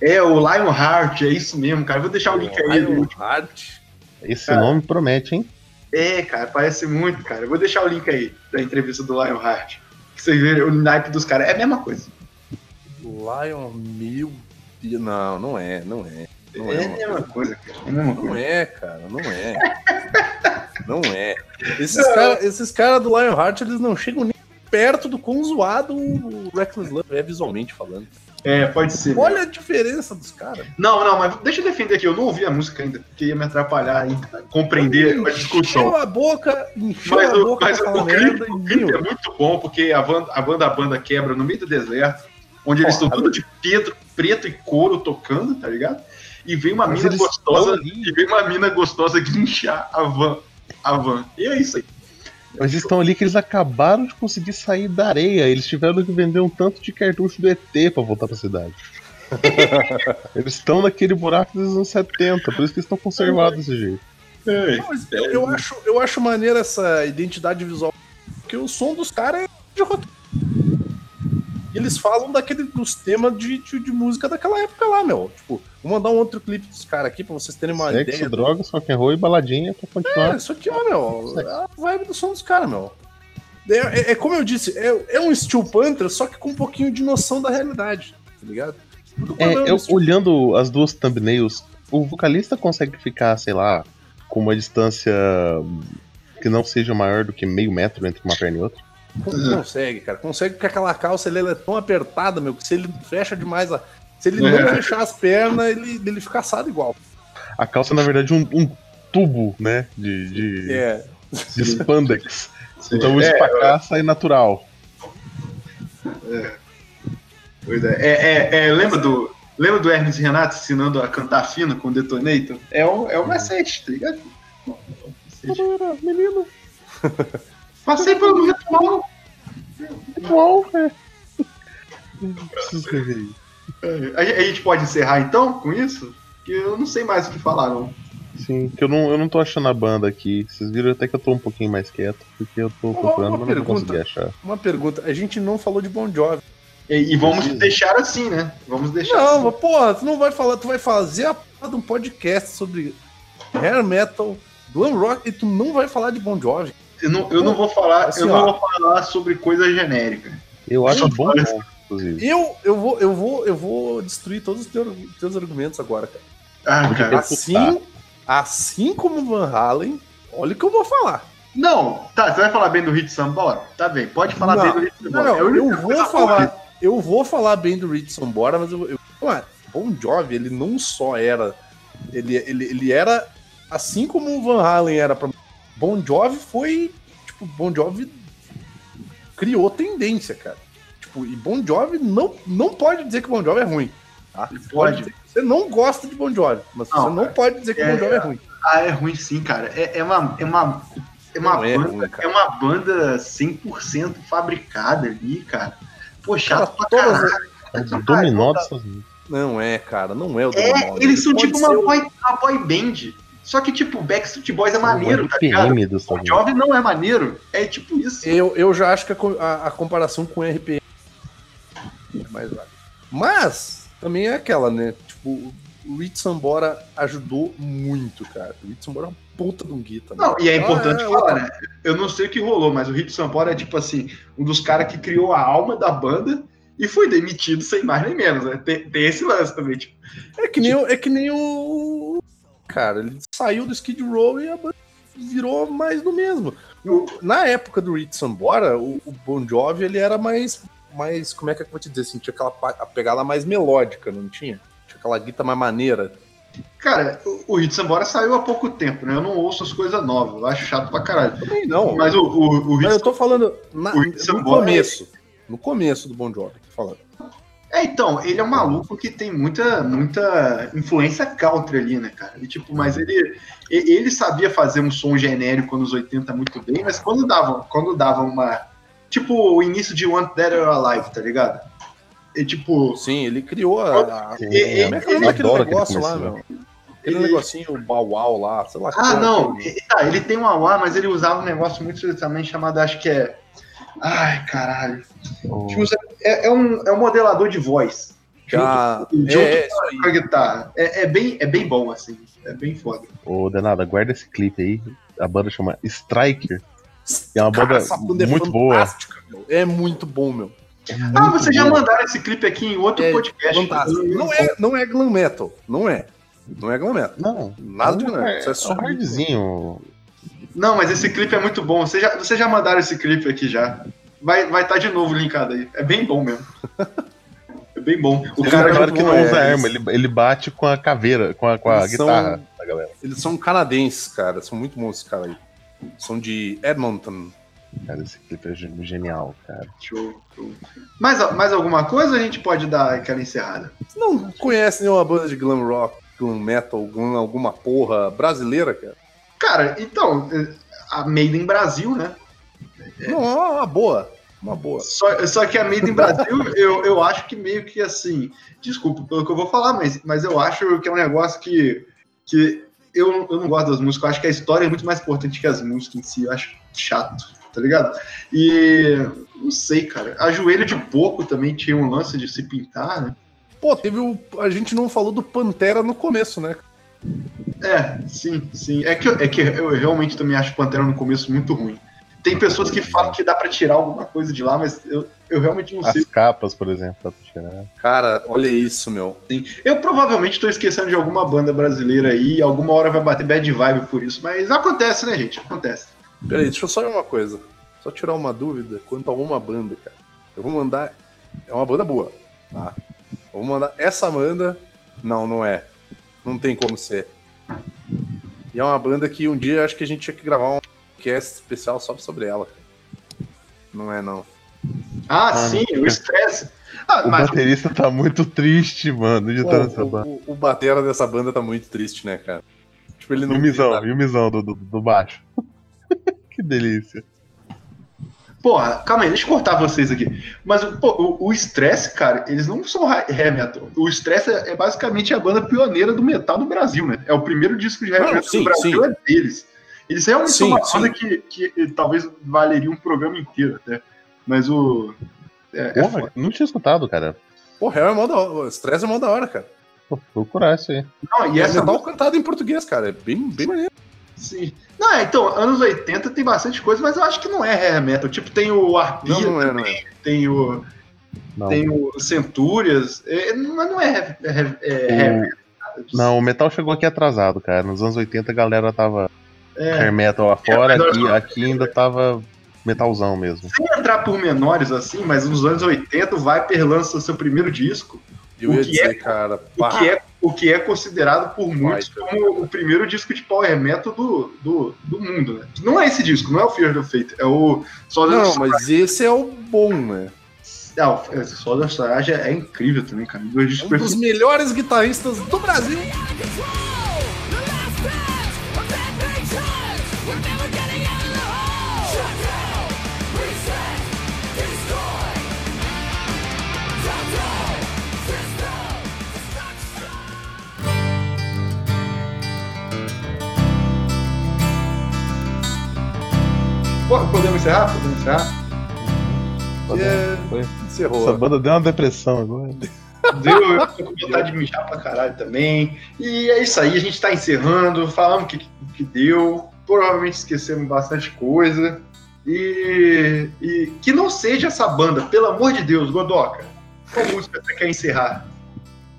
É o Lionheart, é isso mesmo, cara. Vou deixar o link aí. Lionheart. Esse Cara. nome promete, hein? É, cara, parece muito, cara. Eu vou deixar o link aí da entrevista do Lionheart. Que vocês verem o naipe dos caras. É a mesma coisa. Lion Mil. Não, não é, não é. Não é é, a mesma coisa, cara. É mesma Não coisa. é, cara, não é. Não é. Esses caras esses cara do Lionheart, eles não chegam nem perto do quão zoado o Reckless Love é visualmente falando. É, pode ser. Olha a diferença dos caras. Não, não, mas deixa eu defender aqui. Eu não ouvi a música ainda, porque ia me atrapalhar em compreender a discussão. Encheu a boca, encheu Mas, a boca mas o, clipe, o é muito bom, porque a banda a banda, a banda quebra no meio do deserto, onde eles estão tudo de preto, preto e couro tocando, tá ligado? E vem uma Mas mina gostosa, e vem uma mina gostosa guinchar a van. A van. E é isso aí. Mas eles estão ali que eles acabaram de conseguir sair da areia. Eles tiveram que vender um tanto de cartucho do ET pra voltar pra cidade. eles estão naquele buraco dos anos 70, por isso que eles estão conservados desse jeito. Não, mas eu, eu acho, eu acho maneira essa identidade visual, porque o som dos caras é de rock. E eles falam daquele, dos temas de, de, de música daquela época lá, meu. Tipo, vou mandar um outro clipe dos caras aqui pra vocês terem uma Sexo, ideia. do- drogas, rock and roll e baladinha pra É, continuar. isso aqui, ó, meu. É a vibe do som dos caras, meu. É, é- é como eu disse, é, é um Steel Panther, só que com um pouquinho de noção da realidade, tá ligado? É, problema eu, do Steel- olhando as duas thumbnails, o vocalista consegue ficar, sei lá, com uma distância que não seja maior do que meio metro entre uma perna e outra. Con- Consegue, cara. Consegue porque aquela calça ele, é tão apertada, meu, que se ele fecha demais a. Se ele não É. fechar as pernas, ele, ele fica assado igual. A calça, na verdade, é um, um tubo, né? De, de, É. de spandex. Então o É, espacar sai natural. Pois é. É, é, é, lembra do. Lembra do Hermes Renato ensinando a cantar fino com o Detonator? É o, é o macete, tá ligado? Menino, Passei pelo ritual. igual, é. Isso. A, a gente pode encerrar então com isso? Porque eu não sei mais o que falar, não. Sim, que eu não, eu não tô achando a banda aqui. Vocês viram até que eu tô um pouquinho mais quieto, porque eu tô procurando, uma mas não pergunta. consegui achar. Uma pergunta. A gente não falou de Bon Jovi. E, e vamos Precisa. deixar assim, né? Vamos deixar Não, assim. mas, porra, tu não vai falar, tu vai fazer a porra de um podcast sobre hair metal, glam rock, e tu não vai falar de Bon Jovi. Eu não, eu não vou falar, Assim, eu não ó. vou falar sobre coisa genérica. Eu acho bom, inclusive. Eu, eu, vou, eu, vou, eu vou destruir todos os teus, teus argumentos agora, cara. Ah, cara. Assim, assim como Van Halen, olha o que eu vou falar. Não, tá, você vai falar bem do Hit Sambora? Tá bem, pode falar Não, bem do Hit Sambora. não, É única eu vou coisa falar. Eu vou falar bem do Rich Sambora, mas eu, eu Ué, Bon Jovi, ele não só era. Ele, ele, ele era. Assim como o Van Halen era pra. Bon Jovi foi. Tipo, Bon Jovi criou tendência, cara. Tipo, e Bon Jovi não, não pode dizer que Bon Jovi é ruim. Tá? Você Pode. Você não gosta de Bon Jovi, mas Não, você não cara. pode dizer que É, Bon Jovi é ruim. Ah, é ruim sim, cara. É, é uma. É uma... É uma, Não é banda, ruim, cara. é uma banda 100% fabricada ali, cara. Pô, chato pra todas caralho. É o dominó dos Estados Unidos. Não é, cara, não é o É, Dominó, eles são tipo ser uma o- boy, uma boy band. Só que, tipo, Backstreet Boys é maneiro, o tá ligado? Unidos. Jovi não é maneiro. É tipo isso. Eu, eu já acho que a, a- a comparação com o RPM é mais válida. Mas, também é aquela, né? Tipo, o Rich Sambora ajudou muito, cara. O Rich Sambora é uma puta de um guita. Não, e é importante Ah, é, falar, né? Eu não sei o que rolou, mas o Hit Sambora é tipo assim, um dos caras que criou a alma da banda e foi demitido sem mais nem menos, né? Tem, tem esse lance também, tipo. É que nem, o- é que nem o. Cara, ele saiu do Skid Row e a banda virou mais do mesmo. O- na época do Rich Sambora, o, o Bon Jovi ele era mais mais. Como é que eu vou te dizer assim? Tinha aquela a pegada mais melódica, não tinha? Tinha aquela guitarra mais maneira. Cara, o, Hits Embora saiu há pouco tempo, né? Eu não ouço as coisas novas, eu acho chato pra caralho. Também não. Mas o, o, o Mas eu tô falando na- no começo. No começo do Bon Jovi, tô falando. É, então, ele é um maluco que tem muita, muita influência country ali, né, cara? E, tipo, mas ele, ele sabia fazer um som genérico nos 80 muito bem, mas quando dava, quando dava uma. Tipo, o início de Want Dead or Alive, tá ligado? E, tipo. Sim, ele criou a. Como é que é o nome daquele adoro aquele negócio lá, meu? Aquele Ele- negocinho, o bauau lá, sei lá. Ah, não. que é. e- Tá, ele tem um AUA, mas ele usava um negócio muito também chamado, acho que é. Ai, caralho. O- Que usa- É, é um, é um modelador de voz. Já. Junto- É, é, isso aí. Com a guitarra. É, é bem, é bem bom, assim. É bem foda. Ô, Danada, guarda esse clipe aí. A banda chama Striker. É uma banda é muito boa. meu. É muito bom, meu. Ah, vocês já mandaram esse clipe aqui em outro É podcast. Fantástico. Não é, não é glam metal. Não é. Não é glam metal. Não, Nada de não glam é, metal. Isso é é só um hardzinho. Não, mas esse clipe é muito bom. Vocês já, vocês já mandaram esse clipe aqui já. Vai estar vai tá de novo linkado aí. É bem bom mesmo. É bem bom. O cara, cara, muito que não é, usa eles- arma, ele, ele bate com a caveira, com a, com a Eles são- guitarra da galera. Eles são canadenses, cara. São muito bons esses caras aí. São de Edmonton. Cara, esse clipe é gen- genial, cara. Show, show. Mais, mais alguma coisa ou a gente pode dar aquela encerrada? Você não conhece nenhuma banda de glam rock, glam metal, glam alguma porra brasileira, cara? Cara, então, a Made in Brasil, né? Não, é uma boa. Uma boa. Só, só que a Made in Brasil, eu, eu acho que meio que assim. Desculpa pelo que eu vou falar, mas, mas eu acho que é um negócio que. que eu, eu não gosto das músicas, eu acho que a história é muito mais importante que as músicas em si. Eu acho chato, tá ligado? E. Não sei, cara. A joelho de porco também tinha um lance de se pintar, né? Pô, teve o. A gente não falou do Pantera no começo, né? É, sim, sim. É que, eu- é que eu realmente também acho Pantera no começo muito ruim. Tem pessoas que falam que dá pra tirar alguma coisa de lá, mas eu, eu realmente não sei. As capas, por exemplo, dá pra tirar. Cara, olha isso, meu. Eu provavelmente tô esquecendo de alguma banda brasileira aí, e alguma hora vai bater bad vibe por isso, mas acontece, né, gente? Acontece. Peraí, deixa eu só ver uma coisa. Só tirar uma dúvida quanto a uma banda, cara. Eu vou mandar. É uma banda boa, tá? Eu vou mandar essa banda. Não, não é. Não tem como ser. E é uma banda que um dia acho que a gente tinha que gravar um podcast especial só sobre ela. Não é, não. Ah, Ah, sim, o estresse. Ah, O mas baterista tá muito triste, mano, de estar nessa o, banda. o, o batera dessa banda tá muito triste, né, cara? Tipo, ele E não. o misão, e o misão do, do, do baixo. que delícia. Porra, calma aí, deixa eu cortar vocês aqui. Mas pô, o, o Stress, cara, eles não são heavy metal. O Stress é, é basicamente a banda pioneira do metal no Brasil, né? É o primeiro disco de heavy metal sim, do Brasil, sim. é deles. Eles realmente Sim, são uma sim. banda que, que eh, talvez valeria um programa inteiro até. Mas o. É, é Porra, foda. não tinha escutado, cara. Pô, Hell é mó da hora. O Stress é mó da hora, cara. Vou procurar isso aí. Não, e E é essa metal cantado em português, cara. É bem, bem maneiro. Sim. Não, é, então, anos 80 tem bastante coisa, mas eu acho que não é hair metal. Tipo, tem o Arpia, Não, não é, não é. tem o. Não, Tem o Centúrias. É, mas não é é, heavy- é O- hair metal. não, o metal chegou aqui atrasado, cara. Nos anos 80 a galera tava É, hair metal lá fora, aqui, aqui ainda tava metalzão mesmo. sem entrar por menores assim, mas nos anos 80 o Viper lança seu primeiro disco, Eu O ia que dizer, é- cara, o pá, que, é, o que é considerado por muitos Viper. como o primeiro disco de power metal do, do, do mundo, né? Não é esse disco, não é o Fear of Fate, é o Southern Não, mas esse é o bom, né? Ah, o é, Southern Storage é, é incrível também, cara. Um dos melhores guitarristas do Brasil. Podemos encerrar? Podemos encerrar? É, Foi. Essa banda deu uma depressão agora. Deu, eu tô com vontade de mijar pra caralho também. E é isso aí, a gente tá encerrando, falamos o que, que deu. Provavelmente esquecemos bastante coisa. E, e que não seja essa banda, pelo amor de Deus, Godoka. Qual música você quer encerrar?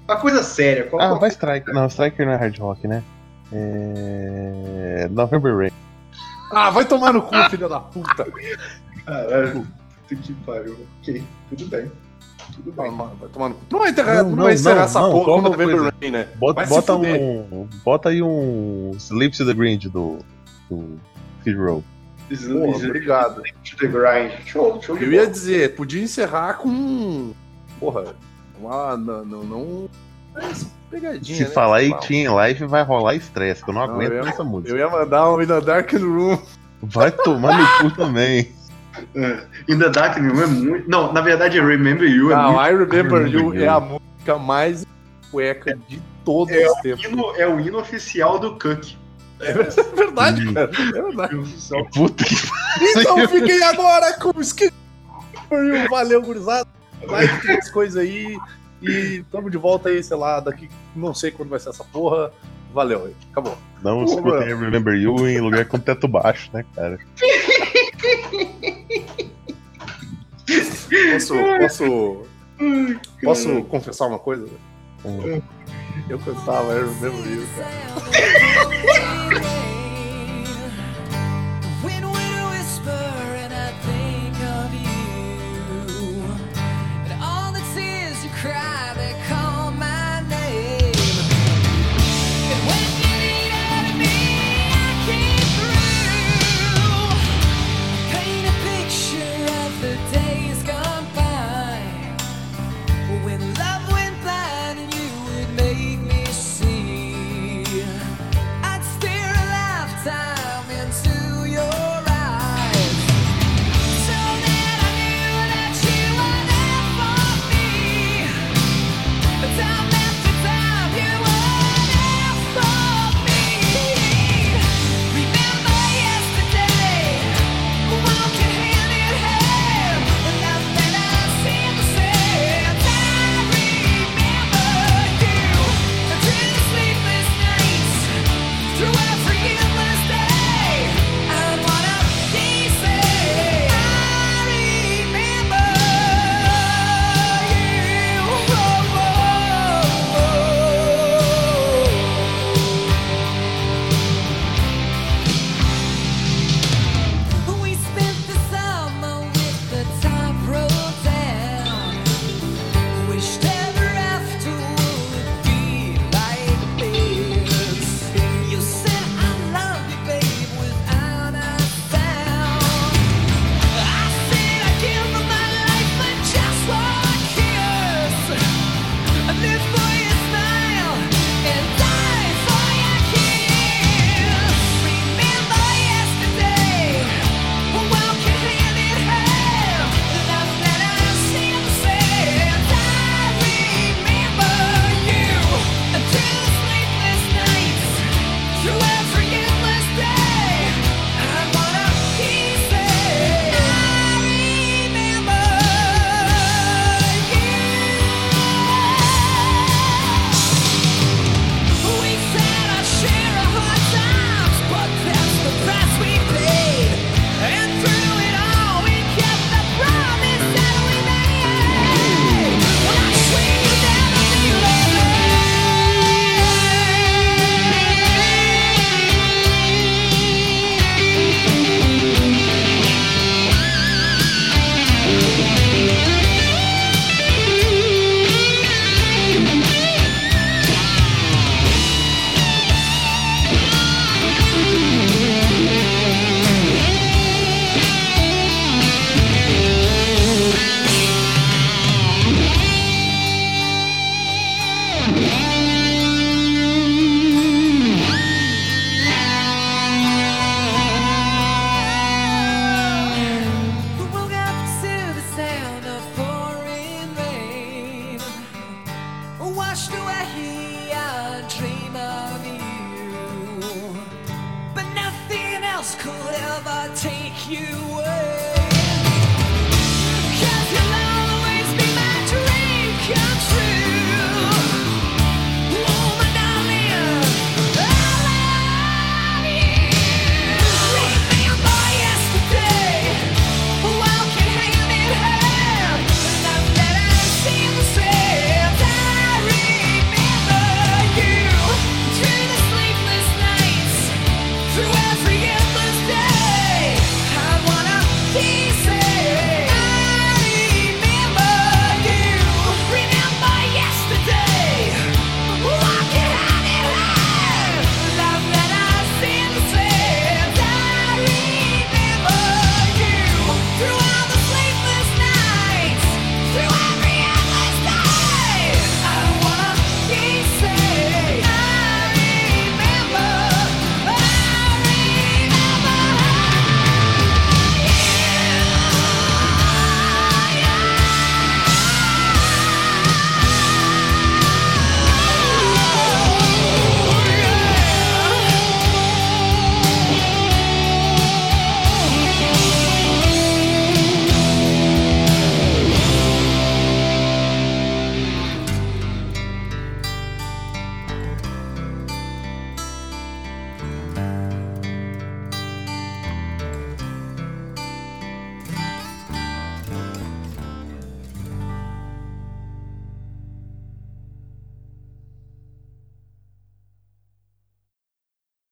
Uma coisa séria. Qual, Ah, qual- vai Striker. Não, Striker não é hard rock, né? É. November Rain. Ah, vai tomar no cu, filha da puta. Caralho. Puta que pariu. Ok, tudo bem. Tudo bem. vai tomar no cu. Não vai encerrar, Não, não, não, vai encerrar não, essa porra com November coisa. Rain, né? Bota, bota um. Bota aí um Sleep to the Grind do. do Skid Row. Obrigado. To the grind. Show, show Eu ia dizer, podia encerrar com. Porra, uma. Não. não, não pegadinha. Se né? falar Sei em Life, vai rolar estresse, que eu não Não, aguento eu ia- essa música. Eu ia mandar um In the Dark Room. Vai tomar no cu também. É. In the Dark Room é muito. Não, na verdade, Remember You é Não, muito. I Remember Remember You You. é a música mais cueca de todos É os o, tempos. hino, é o hino oficial do Cook. É verdade, Hum. cara. É verdade. É. Puta que Então fiquem agora com o Row. Valeu, gurizada. Like as coisas aí. E tamo de volta aí, sei lá, daqui. Não sei quando vai ser essa porra. Valeu aí. Acabou. Não escutem Remember You em lugar com teto baixo, né, cara? Posso. Posso. Posso confessar uma coisa? Hum. Eu cantava I Remember You, cara.